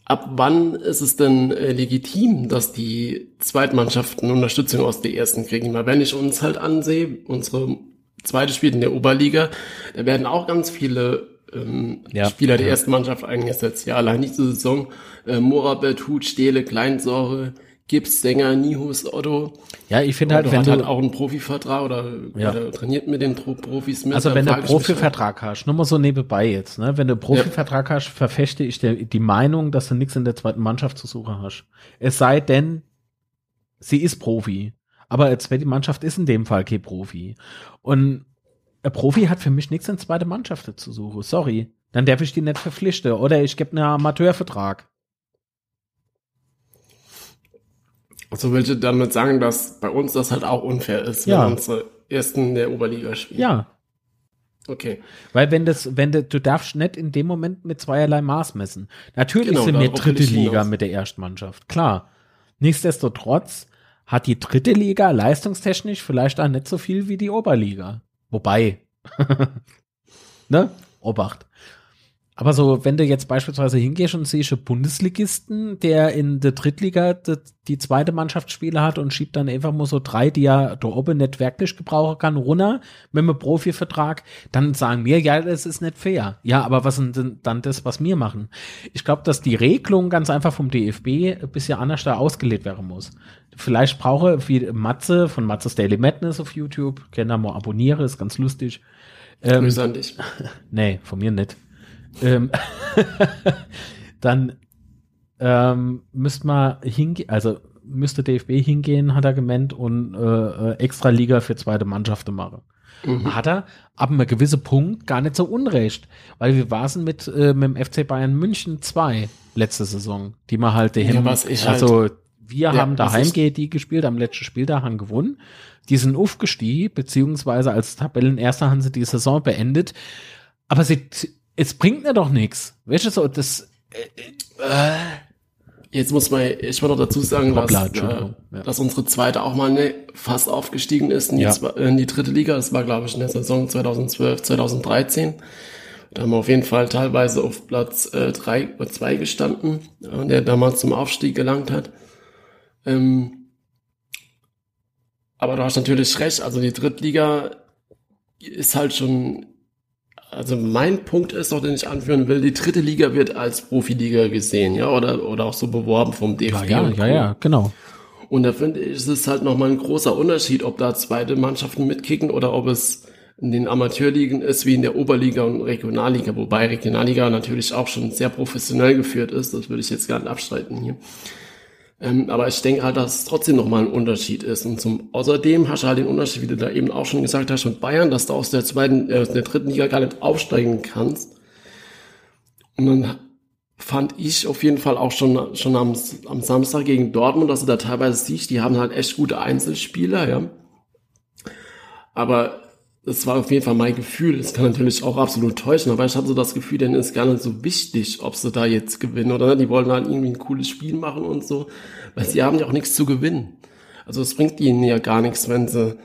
ab wann ist es denn äh, legitim, dass die Zweitmannschaften Unterstützung aus der ersten kriegen? Weil wenn ich uns halt ansehe, unsere zweite spielt in der Oberliga, da werden auch ganz viele ähm, Ja, Spieler der ja. ersten Mannschaft eingesetzt. Ja, allein diese Saison, äh, Morabet, Hut, Stehle, Kleinsäure, Gibbs, Sänger, Nihus, Otto. Ja, ich finde halt, wenn hat du, halt auch einen Profivertrag oder, Ja. oder trainiert mit den Pro Profis mit. also wenn du mich halt, Profivertrag hast, nur mal so nebenbei jetzt, ne? Wenn du Profivertrag hast, verfechte ich der, die Meinung, dass du nichts in der zweiten Mannschaft zu suchen hast. Es sei denn, sie ist Profi. Aber als zweite Mannschaft ist in dem Fall kein Profi. Und ein Profi hat für mich nichts in zweite Mannschaft zu suchen. Sorry. Dann darf ich die nicht verpflichten. Oder ich gebe einen Amateurvertrag. Also will ich damit sagen, dass bei uns das halt auch unfair ist, Ja. wenn unsere ersten in der Oberliga spielen. Ja. Okay. Weil wenn das, wenn du, du darfst nicht in dem Moment mit zweierlei Maß messen. Natürlich Genau, sind wir dritte Liga mit der Erstmannschaft, klar. Nichtsdestotrotz hat die dritte Liga leistungstechnisch vielleicht auch nicht so viel wie die Oberliga. Wobei, ne? Obacht. Aber so, wenn du jetzt beispielsweise hingehst und siehst einen Bundesligisten, der in der Drittliga die, die zweite Mannschaftsspiele hat und schiebt dann einfach mal so drei, die er da oben nicht wirklich gebrauchen kann, runter mit einem Profivertrag, dann sagen wir, ja, das ist nicht fair. Ja, aber was sind denn dann das, was wir machen? Ich glaube, dass die Regelung ganz einfach vom DFB ein bisschen anders da ausgelegt werden muss. Vielleicht brauche, wie Matze von Matze's Daily Madness auf YouTube, gerne mal abonniere, ist ganz lustig. Ähm, Grüße an dich. Nee, von mir nicht. Ähm, dann ähm, müsste man hingehen, also müsste DFB hingehen, hat er gemeint, und äh, äh, extra Liga für zweite Mannschaften machen. Mhm. Hat er ab einem gewissen Punkt gar nicht so unrecht, weil wir waren mit, äh, mit dem FC Bayern München 2 letzte Saison, die man halt daheim, Ja, ich halt- also wir Ja, haben daheim die gespielt, am letzten Spieltag haben gewonnen. Die sind aufgestiegen, beziehungsweise als Tabellenerster haben sie die Saison beendet. Aber sie, es bringt mir doch nichts. Weißt du, so, das, Jetzt muss man, ich will noch dazu sagen, Hoppla, dass, äh, ja. dass unsere zweite auch mal ne, fast aufgestiegen ist in die, Ja. zwe- in die dritte Liga. Das war, glaube ich, in der Saison 2012, 2013. Da haben wir auf jeden Fall teilweise auf Platz äh, drei oder zwei gestanden, äh, der damals zum Aufstieg gelangt hat. Ähm, aber du hast natürlich recht, also die Drittliga ist halt schon, also mein Punkt ist doch, den ich anführen will, die dritte Liga wird als Profiliga gesehen, ja, oder, oder auch so beworben vom ja, DFB. ja, ja, Co. ja, genau. Und da finde ich, es ist halt nochmal ein großer Unterschied, ob da zweite Mannschaften mitkicken oder ob es in den Amateurligen ist wie in der Oberliga und Regionalliga, wobei Regionalliga natürlich auch schon sehr professionell geführt ist, das würde ich jetzt gar nicht abstreiten hier. Ähm, aber ich denke halt, dass es trotzdem nochmal ein Unterschied ist. Und zum, außerdem hast du halt den Unterschied, wie du da eben auch schon gesagt hast, mit Bayern, dass du aus der zweiten, äh, aus der dritten Liga gar nicht aufsteigen kannst. Und dann fand ich auf jeden Fall auch schon, schon am, am Samstag gegen Dortmund, dass du da teilweise siehst, die haben halt echt gute Einzelspieler, ja. Aber das war auf jeden Fall mein Gefühl. Das kann natürlich auch absolut täuschen, aber ich hatte so das Gefühl, denen ist gar nicht so wichtig, ob sie da jetzt gewinnen oder nicht. Die wollen halt irgendwie ein cooles Spiel machen und so, weil sie haben ja auch nichts zu gewinnen. Also es bringt ihnen ja gar nichts, wenn sie,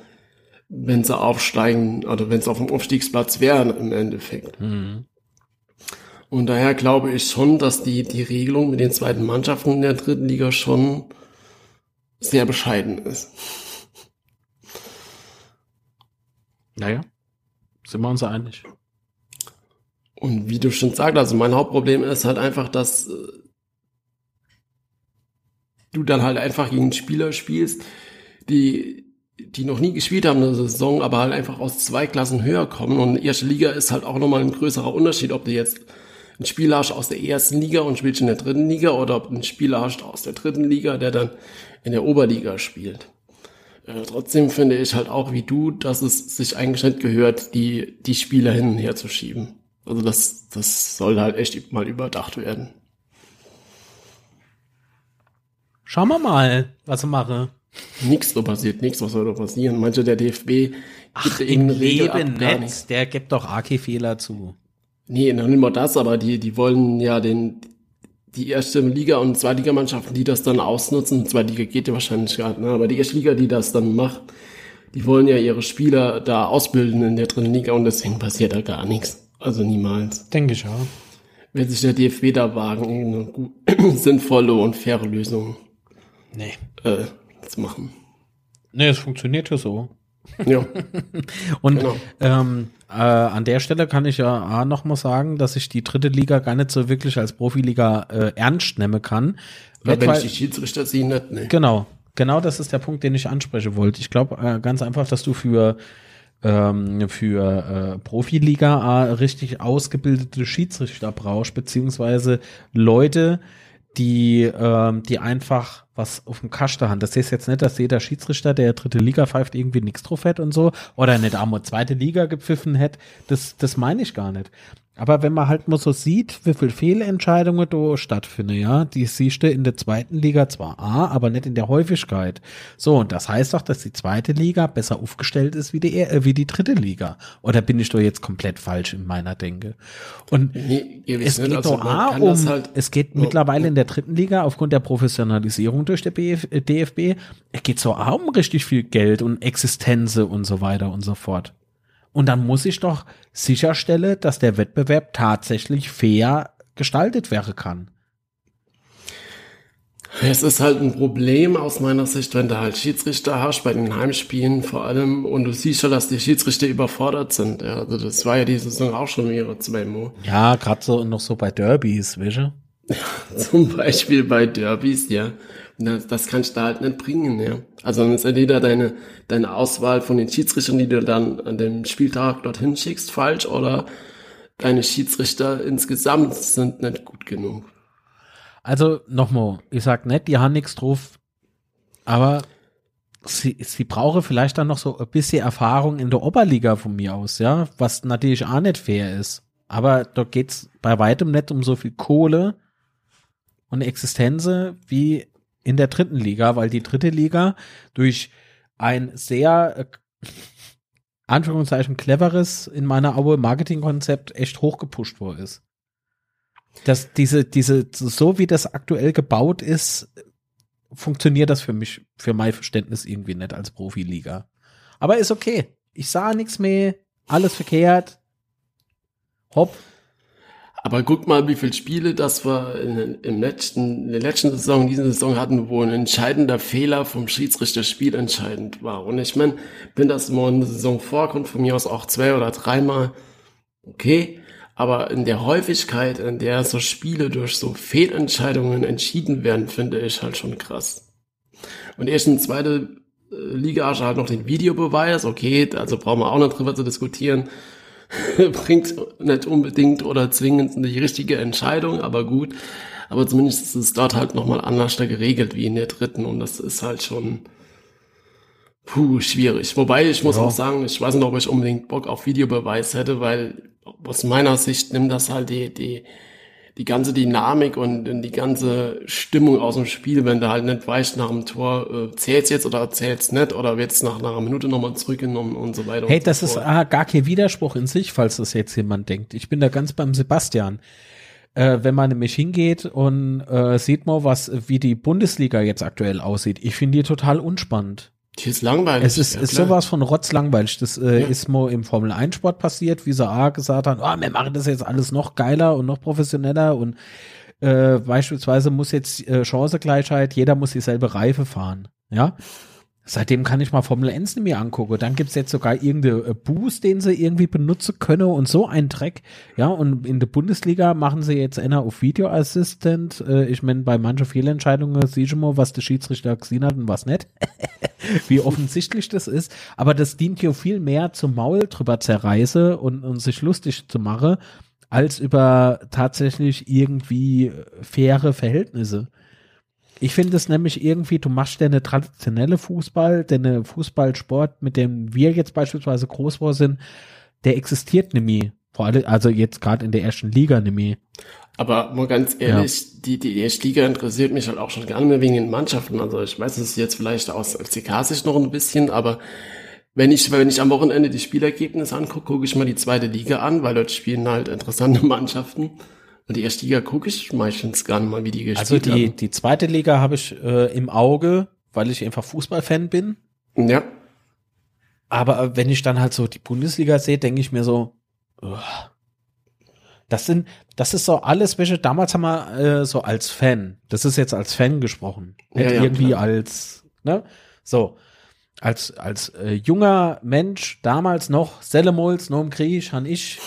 wenn sie aufsteigen oder wenn sie auf dem Aufstiegsplatz wären im Endeffekt. Mhm. Und daher glaube ich schon, dass die, die Regelung mit den zweiten Mannschaften in der dritten Liga schon sehr bescheiden ist. Naja, sind wir uns einig. Und wie du schon sagst, also mein Hauptproblem ist halt einfach, dass äh, du dann halt einfach gegen Spieler spielst, die, die noch nie gespielt haben in der Saison, aber halt einfach aus zwei Klassen höher kommen. Und erste Liga ist halt auch nochmal ein größerer Unterschied, ob du jetzt ein Spieler hast aus der ersten Liga und spielst in der dritten Liga oder ob einen Spieler hast aus der dritten Liga, der dann in der Oberliga spielt. Äh, trotzdem finde ich halt auch wie du, dass es sich eingeschränkt gehört, die, die Spieler hin und her zu schieben. Also das, das soll halt echt mal überdacht werden. Schauen wir mal, was ich mache. Nichts so passiert, nichts, was soll da passieren. Manche der DFB Ach, im Leben nicht. Der gibt doch AK-Fehler zu. Nee, noch nicht mal das, aber die, die wollen ja den, die erste Liga und Zweitligamannschaften, die das dann ausnutzen, Zweitliga geht ja wahrscheinlich gar nicht, ne? aber die erste Liga, die das dann macht, die wollen ja ihre Spieler da ausbilden in der dritten Liga und deswegen passiert da gar nichts. Also niemals. Denke ich ja. Wenn sich der DFB da wagen, eine gut, sinnvolle und faire Lösung nee. äh, zu machen. Nee, es funktioniert ja so. Ja. und genau. ähm, äh, an der Stelle kann ich ja noch mal sagen, dass ich die dritte Liga gar nicht so wirklich als Profiliga äh, ernst nehmen kann. Ja, wenn ich die Schiedsrichter sie nicht, ne. Genau, genau das ist der Punkt, den ich ansprechen wollte. Ich glaube äh, ganz einfach, dass du für ähm, für äh, Profiliga äh, richtig ausgebildete Schiedsrichter brauchst, beziehungsweise Leute, die, ähm, die einfach was auf dem Kasten haben. Das ist jetzt nicht, dass jeder Schiedsrichter, der dritte Liga pfeift, irgendwie nichts drauf hat und so, oder nicht einmal zweite Liga gepfiffen hätte. Das, das meine ich gar nicht. Aber wenn man halt mal so sieht, wie viel Fehlentscheidungen da stattfinden, ja, die siehst du in der zweiten Liga zwar A, aber nicht in der Häufigkeit. So, und das heißt doch, dass die zweite Liga besser aufgestellt ist wie die, äh, wie die dritte Liga. Oder bin ich doch jetzt komplett falsch in meiner Denke? Und nee, es geht also, A um, halt, es geht oh, mittlerweile in der dritten Liga aufgrund der Professionalisierung durch der Bf DFB, es geht so A um richtig viel Geld und Existenze und so weiter und so fort. Und dann muss ich doch sicherstellen, dass der Wettbewerb tatsächlich fair gestaltet werden kann. Es ist halt ein Problem aus meiner Sicht, wenn du halt Schiedsrichter hast, bei den Heimspielen vor allem, und du siehst schon, dass die Schiedsrichter überfordert sind. Ja, also das war ja die Saison auch schon mehrere zweimal. Ja, gerade so noch so bei Derbys, wische? Zum Beispiel bei Derbys, ja. Das, das kannst du da halt nicht bringen, ja. Also dann ist entweder deine, deine Auswahl von den Schiedsrichtern, die du dann an dem Spieltag dorthin schickst, falsch, oder deine Schiedsrichter insgesamt sind nicht gut genug. Also nochmal, ich sag nicht, die haben nichts drauf, aber sie, sie brauche vielleicht dann noch so ein bisschen Erfahrung in der Oberliga von mir aus, ja, was natürlich auch nicht fair ist. Aber da geht's bei weitem nicht um so viel Kohle und Existenz wie in der dritten Liga, weil die dritte Liga durch ein sehr äh, Anführungszeichen cleveres in meiner Aue Marketingkonzept echt hochgepusht worden ist. Dass diese, diese, so wie das aktuell gebaut ist, funktioniert das für mich, für mein Verständnis irgendwie nicht als Profiliga. Aber ist okay. Ich sah nichts mehr, alles verkehrt. Hopp, aber guck mal, wie viele Spiele das wir in, im letzten, in der letzten Saison, in dieser Saison hatten, wo ein entscheidender Fehler vom Schiedsrichter spielentscheidend war. Und ich meine, wenn das mal in der Saison vorkommt, von mir aus auch zwei oder dreimal, okay. Aber in der Häufigkeit, in der so Spiele durch so Fehlentscheidungen entschieden werden, finde ich halt schon krass. Und erst in zweite äh, Liga hast du halt noch den Videobeweis, okay, also brauchen wir auch noch drüber zu diskutieren bringt nicht unbedingt oder zwingend die richtige Entscheidung, aber gut. Aber zumindest ist es dort halt nochmal anders geregelt wie in der dritten und das ist halt schon puh, schwierig. Wobei ich muss ja. auch sagen, ich weiß nicht, ob ich unbedingt Bock auf Videobeweis hätte, weil aus meiner Sicht nimmt das halt die, die, die ganze Dynamik und, und die ganze Stimmung aus dem Spiel, wenn du halt nicht weißt nach dem Tor, äh, zählt's jetzt oder zählt's nicht oder wird's nach, nach einer Minute nochmal zurückgenommen und so weiter. Hey, das so ist ah, gar kein Widerspruch in sich, falls das jetzt jemand denkt. Ich bin da ganz beim Sebastian. Äh, wenn man nämlich hingeht und äh, sieht mal, was, wie die Bundesliga jetzt aktuell aussieht. Ich finde die total unspannend. Die ist langweilig. Es ist, ja, ist sowas von rotzlangweilig. Das äh, ja. ist mal im Formel 1 Sport passiert, wie sie A gesagt haben, oh, wir machen das jetzt alles noch geiler und noch professioneller und äh, beispielsweise muss jetzt äh, Chancengleichheit, jeder muss dieselbe Reife fahren. Ja. Seitdem kann ich mal Formel 1 mir angucken. Dann gibt's jetzt sogar irgendeine äh, Boost, den sie irgendwie benutzen können und so ein Dreck. Ja, und in der Bundesliga machen sie jetzt einer auf Video Assistant. Äh, ich meine, bei manchen Fehlentscheidungen siehst du mal, was der Schiedsrichter gesehen hat und was nicht. Wie offensichtlich das ist. Aber das dient ja viel mehr zum Maul drüber zerreiße und, und sich lustig zu machen, als über tatsächlich irgendwie faire Verhältnisse. Ich finde es nämlich irgendwie, du machst ja eine traditionelle Fußball, denn Fußballsport, mit dem wir jetzt beispielsweise groß geworden sind, der existiert nämlich. Vor allem, also jetzt gerade in der ersten Liga nämlich. Aber mal ganz ehrlich, ja. die, die erste Liga interessiert mich halt auch schon gar nicht mehr wegen den Mannschaften. Also ich weiß es jetzt vielleicht aus FCK-Sicht noch ein bisschen, aber wenn ich, wenn ich am Wochenende die Spielergebnisse angucke, gucke ich mal die zweite Liga an, weil dort spielen halt interessante Mannschaften. Und die erste Liga gucke ich meistens gar nicht mal, wie die gespielt Also die, haben. die zweite Liga habe ich äh, im Auge, weil ich einfach Fußballfan bin. Ja. Aber wenn ich dann halt so die Bundesliga sehe, denke ich mir so, uh, das sind, das ist so alles, welche damals haben wir äh, so als Fan. Das ist jetzt als Fan gesprochen. Ja, ja, irgendwie klar. als, ne? So. Als, als äh, junger Mensch damals noch, Sellemols, noch im Krieg, han ich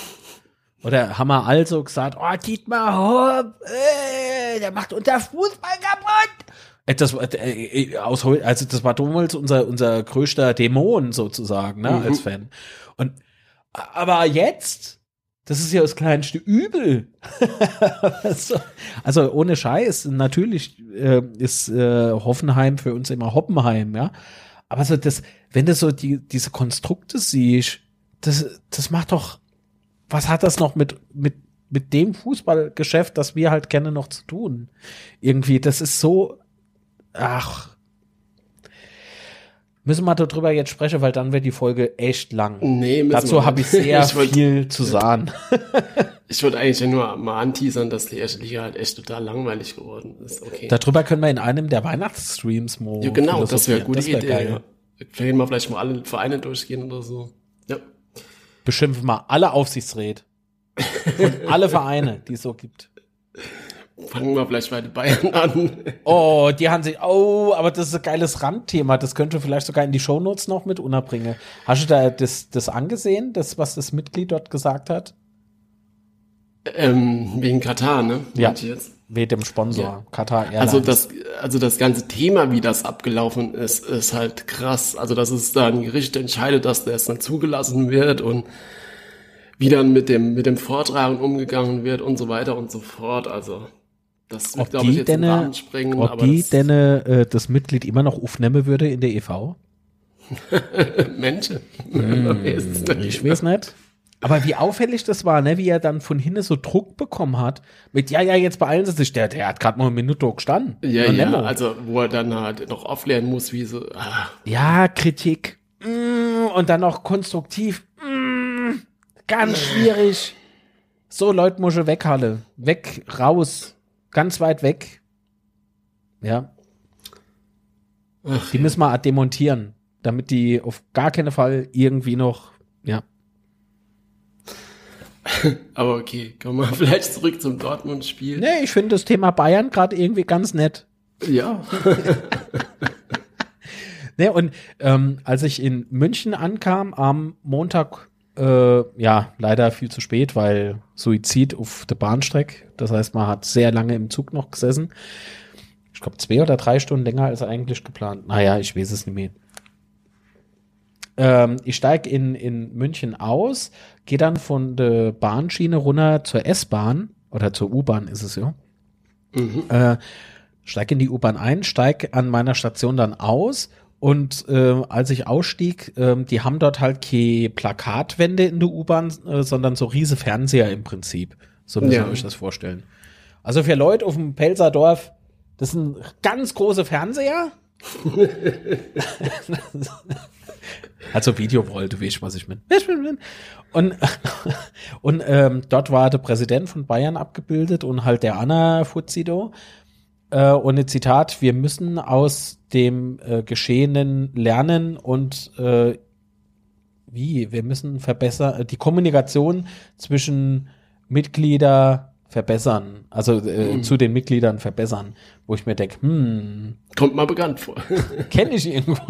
oder haben wir also gesagt, oh, Dietmar Hopp, äh, der macht unser Fußball kaputt. Das, äh, äh, aus, also das war damals unser, unser größter Dämon sozusagen, ne, mhm. als Fan. Und, aber jetzt, das ist ja das kleinste Übel. also, also ohne Scheiß, natürlich äh, ist äh, Hoffenheim für uns immer Hoppenheim, ja. Aber so das, wenn du so die, diese Konstrukte siehst, das, das macht doch was hat das noch mit, mit, mit dem Fußballgeschäft, das wir halt kennen, noch zu tun? Irgendwie, das ist so, ach, Müssen wir darüber jetzt sprechen, weil dann wird die Folge echt lang. Nee, Dazu habe ich sehr ich wollt, viel zu sagen. ich würde eigentlich nur mal anteasern, dass die erste Liga halt echt total langweilig geworden ist. Okay. Darüber können wir in einem der Weihnachtsstreams mal. Ja, genau, das wäre eine gute wär Idee. Geil. Ja. Können wir vielleicht mal alle Vereine durchgehen oder so. Ja beschimpfen wir alle Aufsichtsräte und alle Vereine, die es so gibt. Fangen wir vielleicht bei den Bayern an. Oh, die haben sich, oh, aber das ist ein geiles Randthema. Das könnte vielleicht sogar in die Shownotes noch mit unterbringen. Hast du da das, das angesehen, das, was das Mitglied dort gesagt hat? Ähm, wegen Katar, ne? Ja. Wegen dem Sponsor, ja. Katar Airlines. Also das, also das ganze Thema, wie das abgelaufen ist, ist halt krass. Also dass es da ein Gericht entscheidet, dass das dann zugelassen wird und wie dann mit dem, mit dem Vortragen umgegangen wird und so weiter und so fort. Also das wird, glaube ich, jetzt denne, Rahmen sprengen. Ob aber die das, denn äh, das Mitglied immer noch aufnehmen würde in der EV? Menschen. Hm, ich weiß nicht. Aber wie auffällig das war, ne, wie er dann von hinten so Druck bekommen hat, mit, ja, ja, jetzt beeilen Sie sich, der, der hat gerade mal eine Minute gestanden. Ja, ja, Nemo. also, wo er dann halt noch aufklären muss, wie so, ah. Ja, Kritik, mm, und dann noch konstruktiv, mm, ganz schwierig. So, Leute, muss weghalle, weg, raus, ganz weit weg. Ja. Ach, die müssen wir demontieren, damit die auf gar keinen Fall irgendwie noch, ja. Aber okay, kommen wir vielleicht zurück zum Dortmund-Spiel. Nee, ich finde das Thema Bayern gerade irgendwie ganz nett. Ja. nee, und ähm, als ich in München ankam am Montag, äh, ja, leider viel zu spät, weil Suizid auf der Bahnstrecke. Das heißt, man hat sehr lange im Zug noch gesessen. Ich glaube, zwei oder drei Stunden länger als eigentlich geplant. Naja, ich weiß es nicht mehr. Ähm, ich steige in, in München aus, gehe dann von der Bahnschiene runter zur S-Bahn oder zur U-Bahn ist es ja. Äh, steig in die U-Bahn ein, steig an meiner Station dann aus und äh, als ich ausstieg, äh, die haben dort halt keine Plakatwände in der U-Bahn, äh, sondern so riese Fernseher im Prinzip. So müsst ihr Ja. euch das vorstellen. Also für Leute auf dem Pelzer Dorf, das sind ganz große Fernseher. also Videowall, du weißt, was ich meine. Und, und ähm, dort war der Präsident von Bayern abgebildet und halt der Anna Fuzzido. Äh, und ein Zitat, wir müssen aus dem äh, Geschehenen lernen und äh, wie, wir müssen verbessern, die Kommunikation zwischen Mitglieder verbessern, also äh, zu den Mitgliedern verbessern, wo ich mir denke, hm, Kommt mal bekannt vor. kenne ich irgendwo.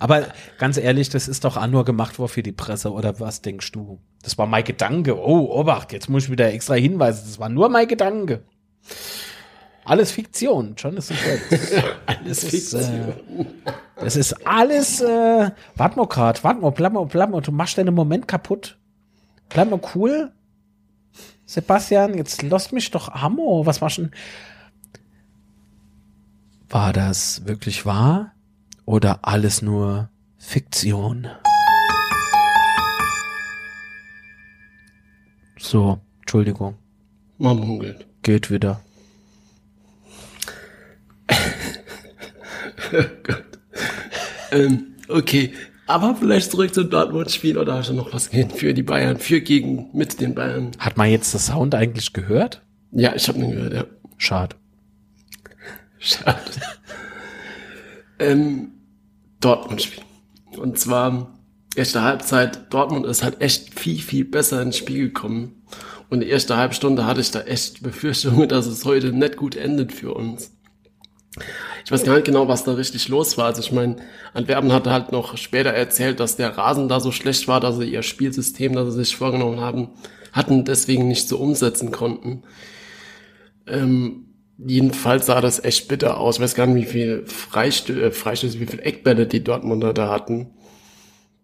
Aber ganz ehrlich, das ist doch auch nur gemacht worden für die Presse, oder was denkst du? Das war mein Gedanke. Oh, Obacht, jetzt muss ich wieder extra hinweisen. Das war nur mein Gedanke. Alles Fiktion, Jonathan Frakes. Alles ist, Fiktion. Das ist alles, äh, warte mal grad, warte mal, bleib mal, bleib mal, du machst deinen Moment kaputt. Bleib mal cool. Sebastian, jetzt lass mich doch Ammo, was machst du? War das wirklich wahr oder alles nur Fiktion? So, Entschuldigung, Man munkelt. geht wieder. Ähm, okay. Aber vielleicht zurück zum Dortmund-Spiel oder hast du noch was gehen für die Bayern, für gegen mit den Bayern? Hat man jetzt das Sound eigentlich gehört? Ja, ich habe ihn gehört, ja. Schade. Schade. ähm, Dortmund-Spiel. Und zwar erste Halbzeit. Dortmund ist halt echt viel, viel besser ins Spiel gekommen. Und die erste Halbstunde hatte ich da echt Befürchtungen, dass es heute nicht gut endet für uns. Ich weiß gar nicht genau, was da richtig los war. Also ich meine, Antwerpen hatte halt noch später erzählt, dass der Rasen da so schlecht war, dass sie ihr Spielsystem, das sie sich vorgenommen haben, hatten, deswegen nicht so umsetzen konnten. Ähm, jedenfalls sah das echt bitter aus. Ich weiß gar nicht, wie viel Freistö äh, Freistöße, wie viel Eckbälle die Dortmunder da hatten.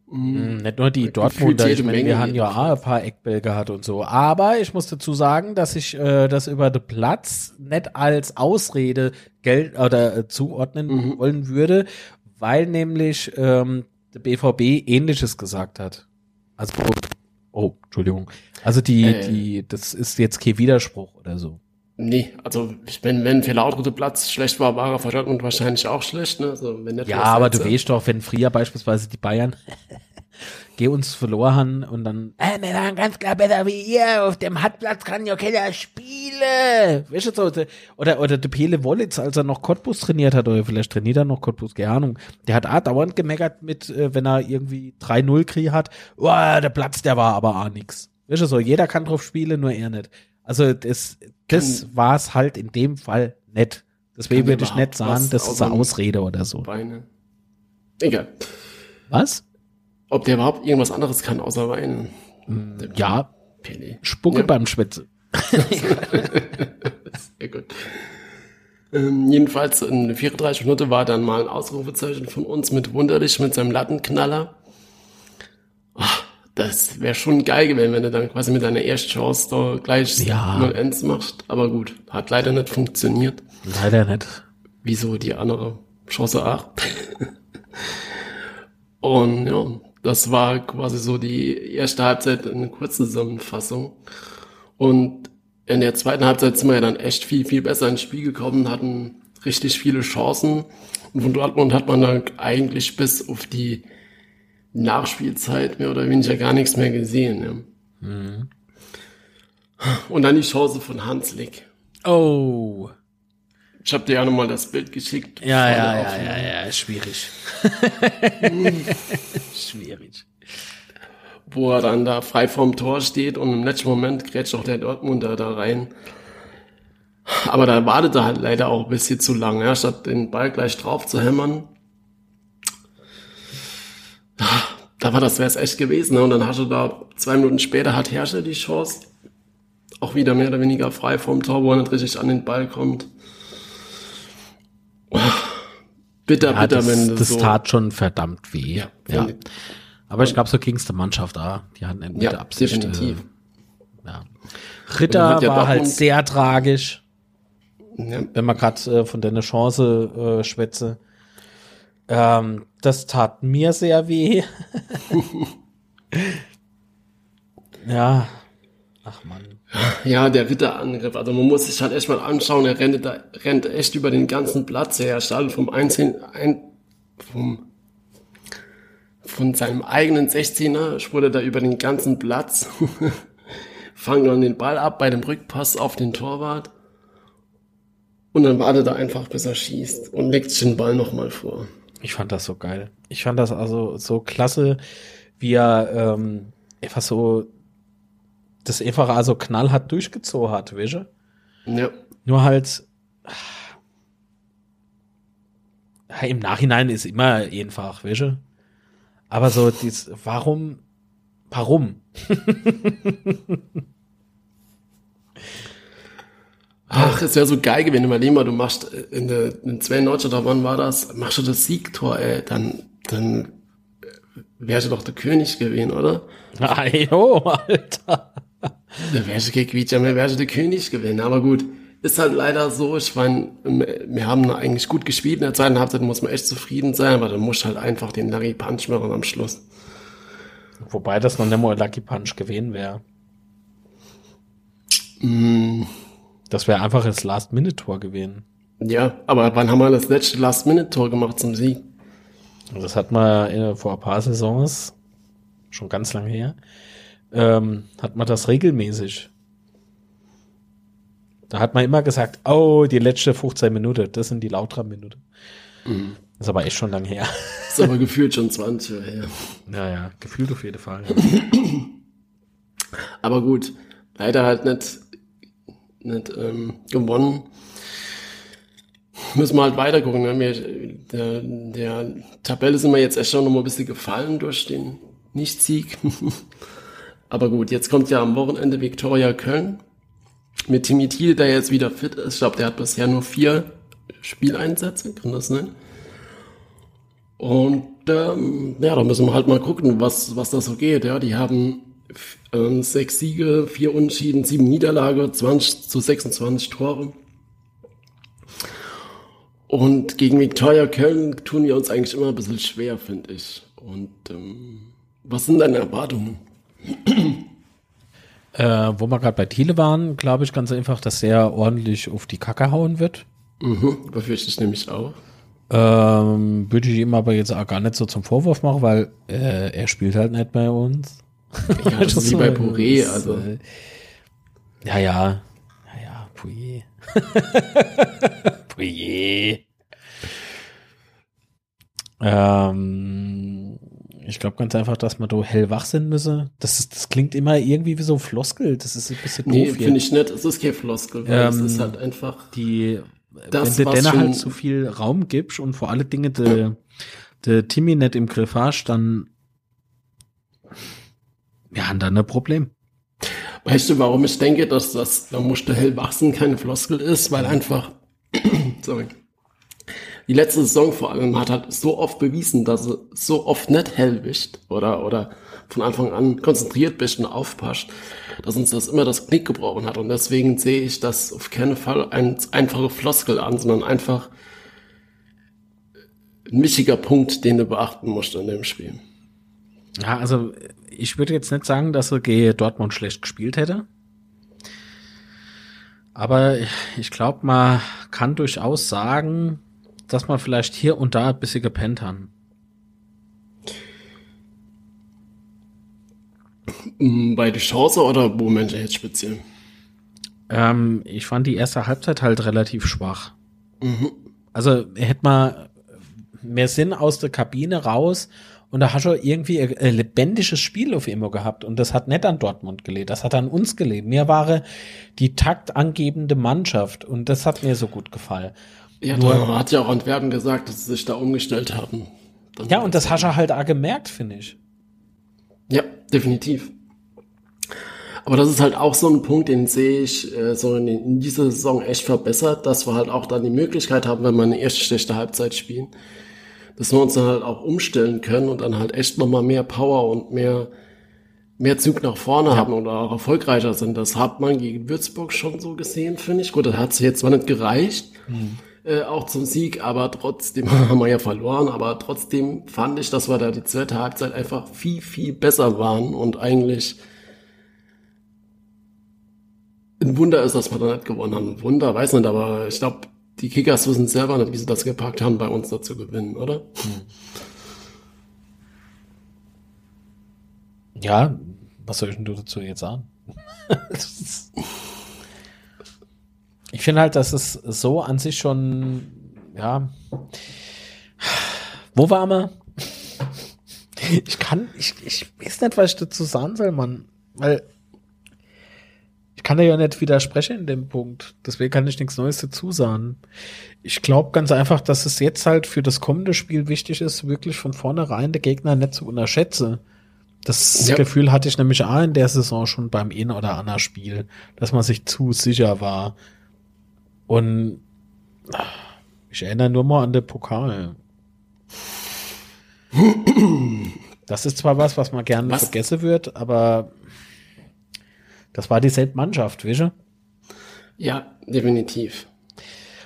Hm, Nicht nur die Dortmunder, ich meine, wir haben ja auch ein paar Eckbälle gehabt und so. Aber ich muss dazu sagen, dass ich äh, das über den Platz nicht als Ausrede Geld oder äh, zuordnen wollen würde, weil nämlich ähm, der BVB ähnliches gesagt hat. Also, oh, Entschuldigung. Also die, Äh. die, das ist jetzt kein Widerspruch oder so. Nee, also ich wenn, wenn für lautere der Platz schlecht war, war er für Dortmund wahrscheinlich auch schlecht. Ne? Also, wenn Ja, aber du weißt doch, wenn früher beispielsweise die Bayern geh uns verloren und dann, äh, wir waren ganz klar besser wie ihr, auf dem Hartplatz kann ja keiner spielen. Weißt du so, de- oder, oder der Pele Wollitz, als er noch Cottbus trainiert hat, oder vielleicht trainiert er noch Cottbus, keine Ahnung, der hat auch dauernd gemeckert mit, äh, wenn er irgendwie 3-0 Krieg hat, oh, der Platz, der war aber auch nix. Weißt du so, jeder kann drauf spielen, nur er nicht. Also das, das war's halt in dem Fall nicht. Deswegen würde ich nicht sagen, das ist eine Ausrede oder so. Beine. Egal. Was? Ob der überhaupt irgendwas anderes kann, außer weinen. Der Ja, Pele. Spucke Ja. beim Schwätze. Sehr gut. Ähm, jedenfalls in 34 Minuten war dann mal ein Ausrufezeichen von uns mit Wunderlich mit seinem Lattenknaller. Ach, das wäre schon geil gewesen, wenn du dann quasi mit deiner ersten Chance da gleich Ja. 0-1 machst. Aber gut, hat leider nicht funktioniert. Leider nicht. Wieso die andere Chance auch? Und ja, das war quasi so die erste Halbzeit eine kurze Zusammenfassung. Und in der zweiten Halbzeit sind wir ja dann echt viel, viel besser ins Spiel gekommen, hatten richtig viele Chancen. Und von Dortmund hat man dann eigentlich bis auf die Nachspielzeit mehr oder weniger gar nichts mehr gesehen. Ja. Und dann die Chance von Hanslik. Oh. Ich habe dir ja nochmal das Bild geschickt. Ja, ja, ja, ja, ja, ist schwierig. schwierig. wo er dann da frei vorm Tor steht und im letzten Moment grätscht auch der Dortmunder da rein. Aber da wartet er halt leider auch ein bisschen zu lange, ja, statt den Ball gleich drauf zu hämmern. Da war das, wäre es echt gewesen. Ne? Und dann hatte da zwei Minuten später hat Herrscher die Chance. Auch wieder mehr oder weniger frei vorm Tor, wo er nicht richtig an den Ball kommt. Bitter, Ja, bitter, das, wenn du das so. tat schon verdammt weh. Ja, Ja. Aber ich glaube, so ging's der Mannschaft da. Die hatten mit ja, der Absicht. definitiv. Äh, ja. Ritter ja war halt sehr tragisch. Ja. Wenn man gerade äh, von deiner Chance äh, schwätze. Ähm, das tat mir sehr weh. ja. Ach man. Ja, der Ritterangriff. Also man muss sich halt echt mal anschauen. Er rennt, da, rennt echt über den ganzen Platz. Er startet vom Einzelnen, ein, vom, von seinem eigenen 16er, spurt da über den ganzen Platz. Fangt dann den Ball ab bei dem Rückpass auf den Torwart. Und dann wartet er einfach, bis er schießt und legt sich den Ball nochmal vor. Ich fand das so geil. Ich fand das also so klasse, wie er ähm, einfach so das einfach also knallhart durchgezogen hat, weißt du? Ja. Nur halt ja, im Nachhinein ist immer einfach, weißt du? Aber so dies, warum, warum? Ach, es wäre so geil gewesen, überleg mal, du machst äh, in der in 92 oder wann war das, machst du das Siegtor, ey, dann, dann äh, wärst du doch der König gewesen, oder? Ajo, Alter. Da wärst du gequietscht, mehr wärst du der König gewesen, aber gut. Ist halt leider so, ich meine, wir haben eigentlich gut gespielt in der zweiten Halbzeit, muss man echt zufrieden sein, aber dann musst du halt einfach den Lucky Punch machen am Schluss. Wobei das noch nicht mal Lucky Punch gewesen wäre. Mm. Das wäre einfach das Last-Minute-Tor gewesen. Ja, aber wann haben wir das letzte Last-Minute-Tor gemacht zum Sieg? Das hat man vor ein paar Saisons, schon ganz lange her, ähm, hat man das regelmäßig. Da hat man immer gesagt, oh, die letzte 15 Minuten, das sind die lauter Minuten. Mhm. Das ist aber echt schon lang her. Das ist aber gefühlt schon 20 Jahre her. Ja, ja, gefühlt auf jeden Fall. Ja. aber gut, leider halt nicht nicht ähm, gewonnen. Müssen wir halt weiter gucken. Ne? Wir, der, der Tabelle sind wir jetzt echt schon noch mal ein bisschen gefallen durch den Nicht-Sieg. Aber gut, jetzt kommt ja am Wochenende Viktoria Köln. Mit Timmy Thiel, der jetzt wieder fit ist. Ich glaube, der hat bisher nur vier Spieleinsätze, kann das sein? Und ähm, ja, da müssen wir halt mal gucken, was, was da so geht. Ja, die haben ähm, sechs Siege, vier Unentschieden, sieben Niederlage, 20 zu 26 Tore. Und gegen Viktoria Köln tun wir uns eigentlich immer ein bisschen schwer, finde ich. Und ähm, was sind deine Erwartungen? Äh, wo wir gerade bei Thiele waren, glaube ich ganz einfach, dass er ordentlich auf die Kacke hauen wird. Mhm, befürchte ich nämlich auch. Ähm, würde ich ihm aber jetzt auch gar nicht so zum Vorwurf machen, weil äh, er spielt halt nicht bei uns. Ja, das ist wie bei Pouré, also. Äh, ja, ja. Ja, ja, Pouillet. Pouillet. Ähm, ich glaube ganz einfach, dass man da hellwach sein müsse. Das, ist, das klingt immer irgendwie wie so Floskel. Das ist ein bisschen. Nee, finde ich nicht. Es ist kein Floskel, weil ähm, es ist halt einfach. Die, das, wenn du denen halt zu viel Raum gibst und vor alle Dinge de, de Timmy nicht im Griff hast, dann wir haben da ein Problem. Weißt du, warum ich denke, dass das, da musste hell wachsen, keine Floskel ist? Weil einfach, sorry, die letzte Saison vor allem hat halt so oft bewiesen, dass sie so oft nicht hell wischt oder, oder von Anfang an konzentriert bist und aufpasst, dass uns das immer das Knick gebrochen hat. Und deswegen sehe ich das auf keinen Fall ein einfache Floskel an, sondern einfach ein wichtiger Punkt, den du beachten musst in dem Spiel. Ja, also ich würde jetzt nicht sagen, dass er gegen Dortmund schlecht gespielt hätte. Aber ich glaube, man kann durchaus sagen, dass man vielleicht hier und da ein bisschen gepennt haben. Mm, bei der Chance oder Menschen jetzt speziell? Ähm, ich fand die erste Halbzeit halt relativ schwach. Mhm. Also hätte man mehr Sinn aus der Kabine raus und da hast du irgendwie ein lebendiges Spiel auf immer gehabt. Und das hat nicht an Dortmund gelebt, das hat an uns gelebt. Mir war die taktangebende Mannschaft und das hat mir so gut gefallen. Ja, Nur, hat ja auch Antwerpen gesagt, dass sie sich da umgestellt haben. Dann ja, und das hast du halt auch gemerkt, finde ich. Ja, definitiv. Aber das ist halt auch so ein Punkt, den sehe ich äh, so in, in dieser Saison echt verbessert, dass wir halt auch dann die Möglichkeit haben, wenn wir eine erste schlechte Halbzeit spielen, dass wir uns dann halt auch umstellen können und dann halt echt nochmal mehr Power und mehr mehr Zug nach vorne ja. haben oder auch erfolgreicher sind. Das hat man gegen Würzburg schon so gesehen, finde ich. Gut, das hat jetzt zwar nicht gereicht, mhm. äh, auch zum Sieg, aber trotzdem haben wir ja verloren, aber trotzdem fand ich, dass wir da die zweite Halbzeit einfach viel, viel besser waren und eigentlich ein Wunder ist, dass wir da nicht gewonnen haben. Ein Wunder, weiß nicht, aber ich glaube, die Kickers wissen selber nicht, wie sie das gepackt haben, bei uns da zu gewinnen, oder? Mhm. Ja, was soll ich denn dazu jetzt sagen? ich finde halt, dass es so an sich schon, ja. Wo war wir? Ich kann, ich, ich weiß nicht, was ich dazu sagen soll, Mann. Weil kann ja nicht widersprechen in dem Punkt. Deswegen kann ich nichts Neues dazu sagen. Ich glaube ganz einfach, dass es jetzt halt für das kommende Spiel wichtig ist, wirklich von vornherein der Gegner nicht zu unterschätzen. Das ja. Gefühl hatte ich nämlich auch in der Saison schon beim ein oder anderen Spiel, dass man sich zu sicher war. Und ich erinnere nur mal an den Pokal. Das ist zwar was, was man gerne was? vergessen wird, aber das war dieselbe Mannschaft, du? Ja, definitiv.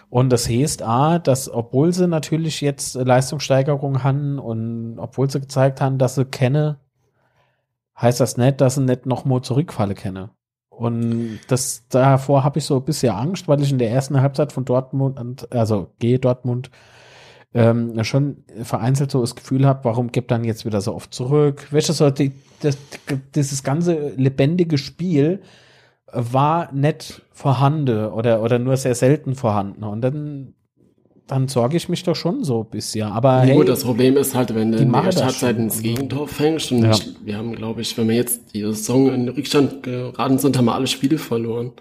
Und das heißt A, dass obwohl sie natürlich jetzt Leistungssteigerung haben und obwohl sie gezeigt haben, dass sie kennen, heißt das nicht, dass ich nicht nochmal zurückfalle kenne. Und das davor habe ich so ein bisschen Angst, weil ich in der ersten Halbzeit von Dortmund, also gehe Dortmund, ähm, schon vereinzelt so das Gefühl habe, warum gibt dann jetzt wieder so oft zurück? Welches so die, das, dieses ganze lebendige Spiel war nicht vorhanden oder, oder nur sehr selten vorhanden. Und dann dann sorge ich mich doch schon so ein bisschen. Aber hey, gut, das Problem ist halt, wenn du in der Startzeit ins Gegentor fängst und ja. wir haben, glaube ich, wenn wir jetzt die Saison in den Rückstand geraten sind, haben wir alle Spiele verloren.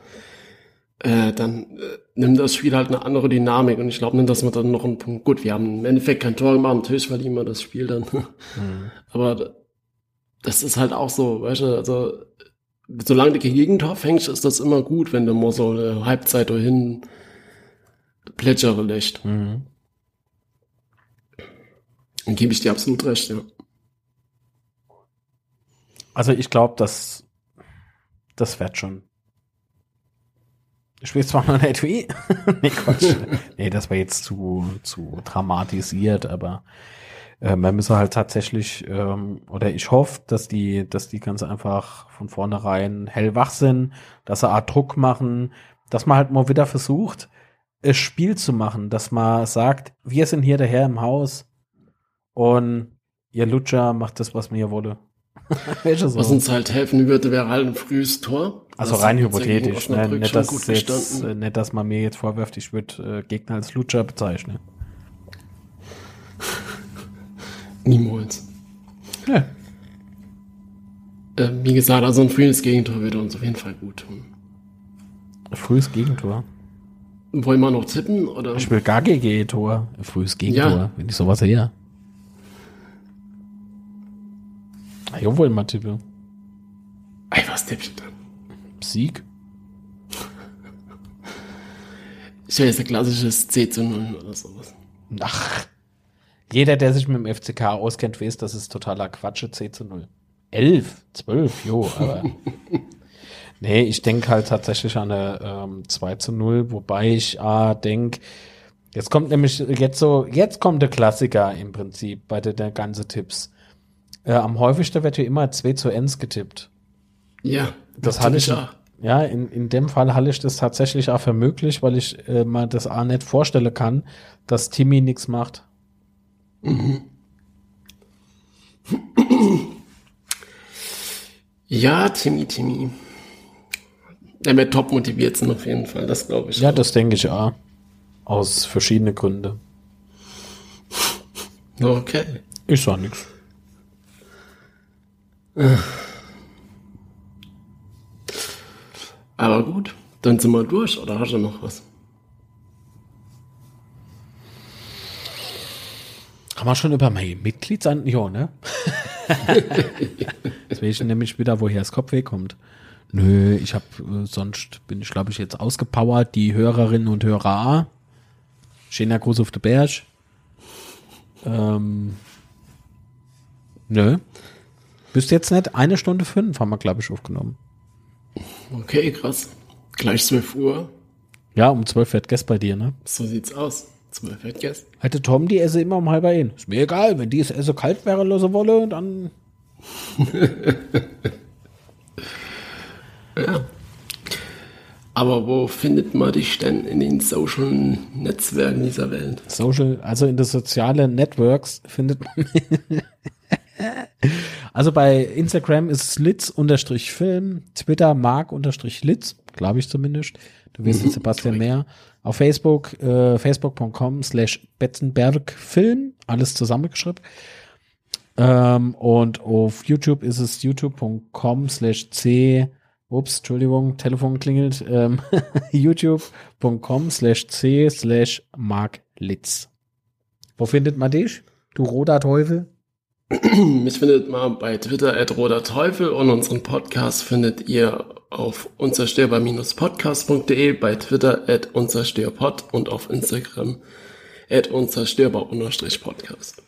Äh, dann äh, nimmt das Spiel halt eine andere Dynamik und ich glaube dass wir dann noch einen Punkt, gut, wir haben im Endeffekt kein Tor gemacht, natürlich verlieren wir das Spiel dann. mhm. Aber das ist halt auch so, weißt du, also solange du kein Gegentor fängst, ist das immer gut, wenn du mal so eine Halbzeit dahin plätschere lässt. Mhm. Dann gebe ich dir absolut recht, ja. Also ich glaube, dass das wird schon. Ich will zwar noch nicht wie. nee, Quatsch. nee, das war jetzt zu, zu dramatisiert, aber äh, man müsse halt tatsächlich, ähm, oder ich hoffe, dass die, dass die ganz einfach von vornherein hellwach sind, dass sie Art Druck machen, dass man halt mal wieder versucht, es Spiel zu machen, dass man sagt, wir sind hier der Herr im Haus und ihr Lutscher macht das, was mir wolle. so. Was uns halt helfen würde, wäre halt ein frühes Tor. Also rein hypothetisch, ne? nicht, dass jetzt, äh, nicht, dass man mir jetzt vorwirft, ich würde äh, Gegner als Lutscher bezeichnen. Niemals. Ja. Äh, wie gesagt, also ein frühes Gegentor würde uns auf jeden Fall gut tun. Frühes Gegentor? Wollen wir noch tippen? Oder? Ich will gar GG-Tor. Frühes Gegentor, ja. wenn ich sowas her. Ja, wollen mal tippen. Ey, was tippst du dann? Sieg. Ich will jetzt ein klassisches C zu 0 oder sowas. Ach. Jeder, der sich mit dem FCK auskennt, weiß, das ist totaler Quatsch, C zu 0. 11, 12, jo, aber Nee, ich denke halt tatsächlich an eine ähm, 2 zu 0, wobei ich ah, denke, jetzt kommt nämlich jetzt so, jetzt kommt der Klassiker im Prinzip bei der, der ganze Tipps. Äh, am häufigsten wird hier immer 2 zu 1 getippt. Ja, das hatte ich. Auch. Ja, in, in dem Fall halte ich das tatsächlich auch für möglich, weil ich äh, mal das A nicht vorstellen kann, dass Timmy nichts macht. Mhm. Ja, Timmy, Timmy. Der wird top motiviert sind auf jeden Fall, das glaube ich. Ja, auch. das denke ich auch. Aus verschiedenen Gründen. Okay. Ich sag nichts. Aber gut, dann sind wir durch, oder hast du noch was? Haben wir schon über mein Mitgliedsan... Ja, ne? Jetzt weiß ich nämlich wieder, woher das Kopfweh kommt. Nö, ich habe äh, sonst bin ich glaube ich jetzt ausgepowert. Die Hörerinnen und Hörer. Schöner Gruß auf den Berg. Ähm, nö. Bist jetzt nicht, eine Stunde fünf haben wir, glaube ich, aufgenommen. Okay, krass. Gleich 12 Uhr. Ja, um zwölf wird Gäst bei dir, ne? So sieht's aus. 12 wird Gäst. Hatte Tom die esse immer um halb ein. Ist mir egal, wenn die es esse kalt wäre, lose wolle, dann. Aber wo findet man dich denn in den Social Netzwerken dieser Welt? Social, also in den sozialen Networks findet man. also bei Instagram ist es litz-film, Twitter mark-litz, glaube ich zumindest. Du wirst mhm, Sebastian korrekt. mehr. Auf Facebook, äh, facebook.com slash betzenbergfilm, alles zusammengeschrieben. Ähm, und auf YouTube ist es youtube.com slash c Ups, Entschuldigung, Telefon klingelt. Ähm, YouTube.com slash C slash Mark Litz. Wo findet man dich? Du roter Teufel? Mich findet man bei Twitter at roter Teufel und unseren Podcast findet ihr auf unzerstörbar-podcast.de, bei Twitter at unzerstörpod und auf Instagram at unzerstörbar-podcast.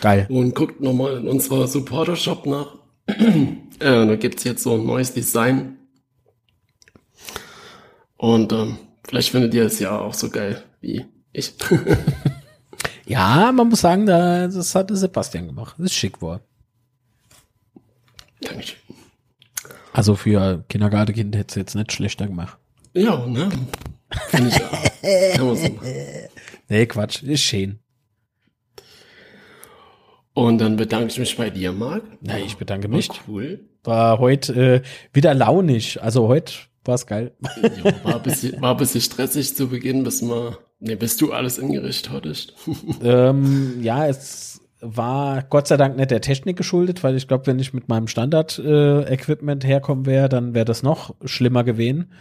Geil. Und guckt nochmal in unserer Supporter-Shop nach. äh, da gibt's jetzt so ein neues Design. Und ähm, vielleicht findet ihr es ja auch so geil wie ich. ja, man muss sagen, das hat Sebastian gemacht. Das ist schick war. Dankeschön. Also für Kindergartenkind hätte es jetzt nicht schlechter gemacht. Ja, ne? Finde ich auch. Kann man. Nee, Quatsch, ist schön. Und dann bedanke ich mich bei dir, Marc. Na, ich bedanke mich. War cool. War heute äh, wieder launig. Also heute war es geil. Ja, war, ein bisschen, war ein bisschen stressig zu Beginn, bis mal, ne, bis du alles ingerichtet hattest. ähm, ja, es war Gott sei Dank nicht der Technik geschuldet, weil ich glaube, wenn ich mit meinem Standard-Equipment äh, herkommen wäre, dann wäre das noch schlimmer gewesen.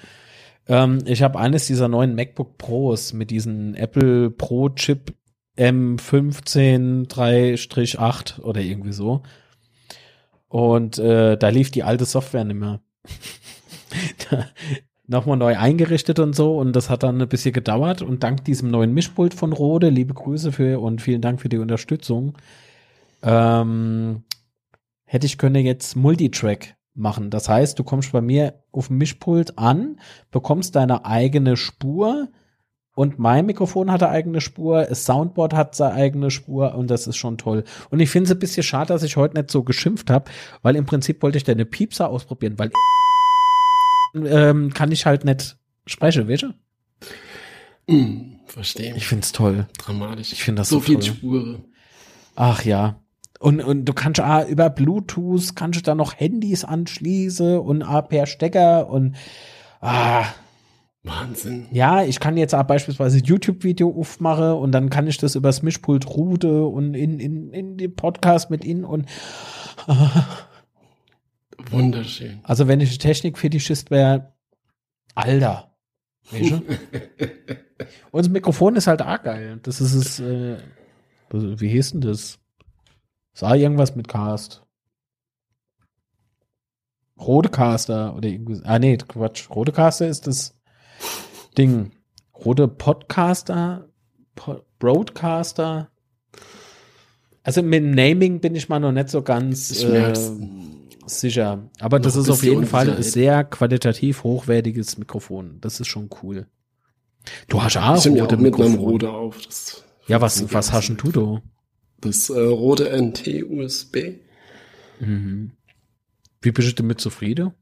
Ähm, ich habe eines dieser neuen MacBook Pros mit diesen Apple Pro Chip M15 3-8 oder irgendwie so. Und äh, da lief die alte Software nicht mehr. Nochmal neu eingerichtet und so und das hat dann ein bisschen gedauert und dank diesem neuen Mischpult von Rode, liebe Grüße für und vielen Dank für die Unterstützung, ähm, hätte ich können jetzt Multitrack machen. Das heißt, du kommst bei mir auf dem Mischpult an, bekommst deine eigene Spur, und mein Mikrofon hat eine eigene Spur, das Soundboard hat seine eigene Spur und das ist schon toll. Und ich finde es ein bisschen schade, dass ich heute nicht so geschimpft habe, weil im Prinzip wollte ich deine Piepser ausprobieren, weil ähm, kann ich halt nicht sprechen, weißt du? Mm, verstehe. Ich finde es toll. Dramatisch. Ich finde das so, so viel toll. Spuren. Ach ja. Und, und du kannst auch über Bluetooth, kannst du da noch Handys anschließen und auch per Stecker und ah, Wahnsinn. Ja, ich kann jetzt auch beispielsweise YouTube-Video aufmachen und dann kann ich das übers Mischpult route und in, in, in den Podcast mit ihnen und Wunderschön. Also wenn ich Technik-Fetischist wäre, Alter. Weißt du? und das Mikrofon ist halt auch geil. Das ist es, äh, wie hieß denn das? Sah irgendwas mit Cast. Rodecaster oder irgendwie. Ah, nee, Quatsch. Rodecaster ist das Ding. Rode Podcaster, po Broadcaster. Also mit dem Naming bin ich mal noch nicht so ganz äh, sicher. Aber das ist auf jeden Fall ein sehr qualitativ hochwertiges Mikrofon. Das ist schon cool. Du hast auch ich rote auch mit einem Rode auf. Das ja, was, was hast denn du da? Das äh, rote NT-USB. Mhm. Wie bist du damit zufrieden?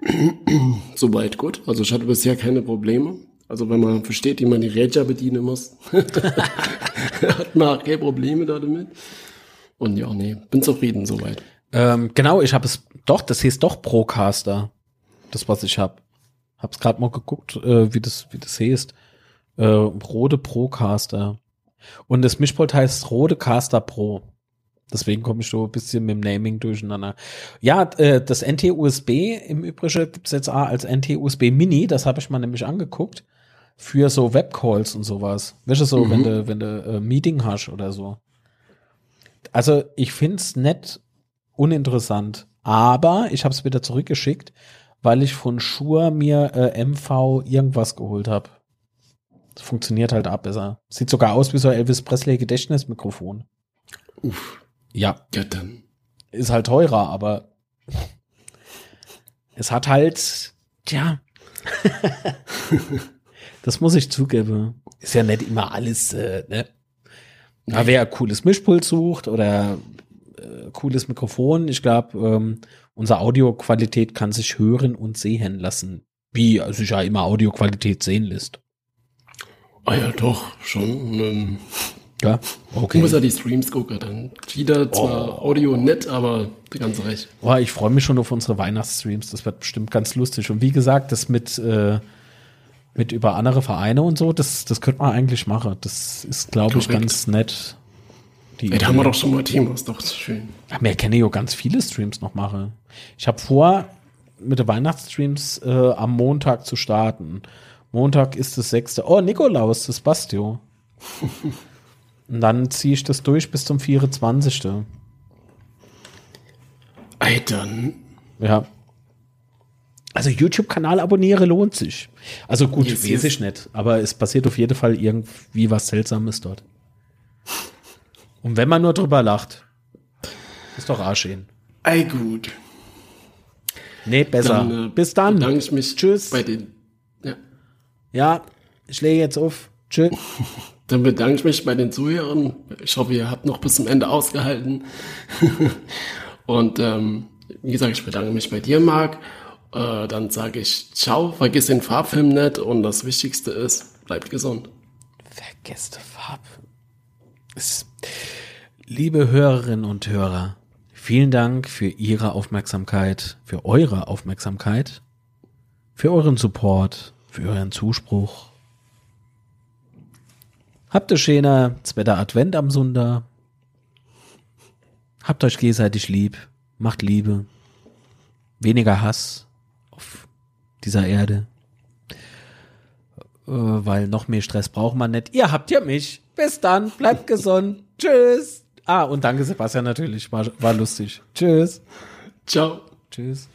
Soweit gut. Also ich hatte bisher keine Probleme. Also wenn man versteht, wie man die Räder bedienen muss, hat man auch keine Probleme damit. Und ja, nee, bin zufrieden soweit. Ähm, genau, ich habe es doch, das hieß doch Procaster. Das, was ich habe. Hab's gerade mal geguckt, äh, wie das, wie das heißt. Äh, Rode Procaster. Und das Mischpult heißt Rode Caster Pro. Deswegen komme ich so ein bisschen mit dem Naming durcheinander. Ja, äh, das NT-USB im Übrigen gibt's jetzt auch als NT-USB Mini, das habe ich mal nämlich angeguckt, für so Webcalls und sowas. Weißt du, so, mhm. wenn du, wenn du äh, Meeting hast oder so. Also ich find's nett uninteressant, aber ich habe es wieder zurückgeschickt, weil ich von Shure mir äh, MV irgendwas geholt habe. Funktioniert halt ab besser. Sieht sogar aus wie so Elvis Presley Gedächtnismikrofon. Uff. Ja. Ja, dann. ist halt teurer, aber es hat halt, tja, das muss ich zugeben. Ist ja nicht immer alles, äh, ne? Aber wer ein cooles Mischpult sucht oder äh, cooles Mikrofon, ich glaube, ähm, unsere Audioqualität kann sich hören und sehen lassen. Wie sich ja immer Audioqualität sehen lässt. Ah ja, doch, schon. Ähm, Ja, Du okay. musst ja die Streams gucken, dann wieder zwar Audio nett, aber die ganze recht. Boah, ich freue mich schon auf unsere Weihnachtsstreams. Das wird bestimmt ganz lustig. Und wie gesagt, das mit, äh, mit über andere Vereine und so, das, das könnte man eigentlich machen. Das ist, glaube ich, ganz nett. Die Ey, da haben wir doch schon mal Team, das ist doch schön. Ja, wir können ja ganz viele Streams noch machen. Ich habe vor, mit den Weihnachtsstreams äh, am Montag zu starten. Montag ist das sechste. Oh, Nikolaus, das passt jo. Und dann ziehe ich das durch bis zum 24. Ey, dann. Ja. Also YouTube-Kanal abonniere lohnt sich. Also gut, weiß ich nicht, aber es passiert auf jeden Fall irgendwie was Seltsames dort. Und wenn man nur drüber lacht, ist doch arschin. Ey, gut. Nee, besser. Dann, äh, Bis dann. Bedanke ich mich Tschüss. bei den. Ja. Ja, ich lege jetzt auf. Tschüss. Dann bedanke ich mich bei den Zuhörern. Ich hoffe, ihr habt noch bis zum Ende ausgehalten. Und ähm, wie gesagt, ich bedanke mich bei dir, Marc. Äh, dann sage ich ciao, vergiss den Farbfilm nicht und das Wichtigste ist, bleibt gesund. Vergesste Farbe. Es- Liebe Hörerinnen und Hörer, vielen Dank für Ihre Aufmerksamkeit, für eure Aufmerksamkeit, für euren Support, für euren Zuspruch. Habt ihr schöner zweiter Advent am Sonntag. Habt euch gegenseitig lieb, macht Liebe, weniger Hass auf dieser Erde äh, weil noch mehr Stress braucht man nicht. Ihr habt ja mich. Bis dann, bleibt gesund. Tschüss. Ah, und danke Sebastian natürlich, war, war lustig. Tschüss. Ciao. Tschüss.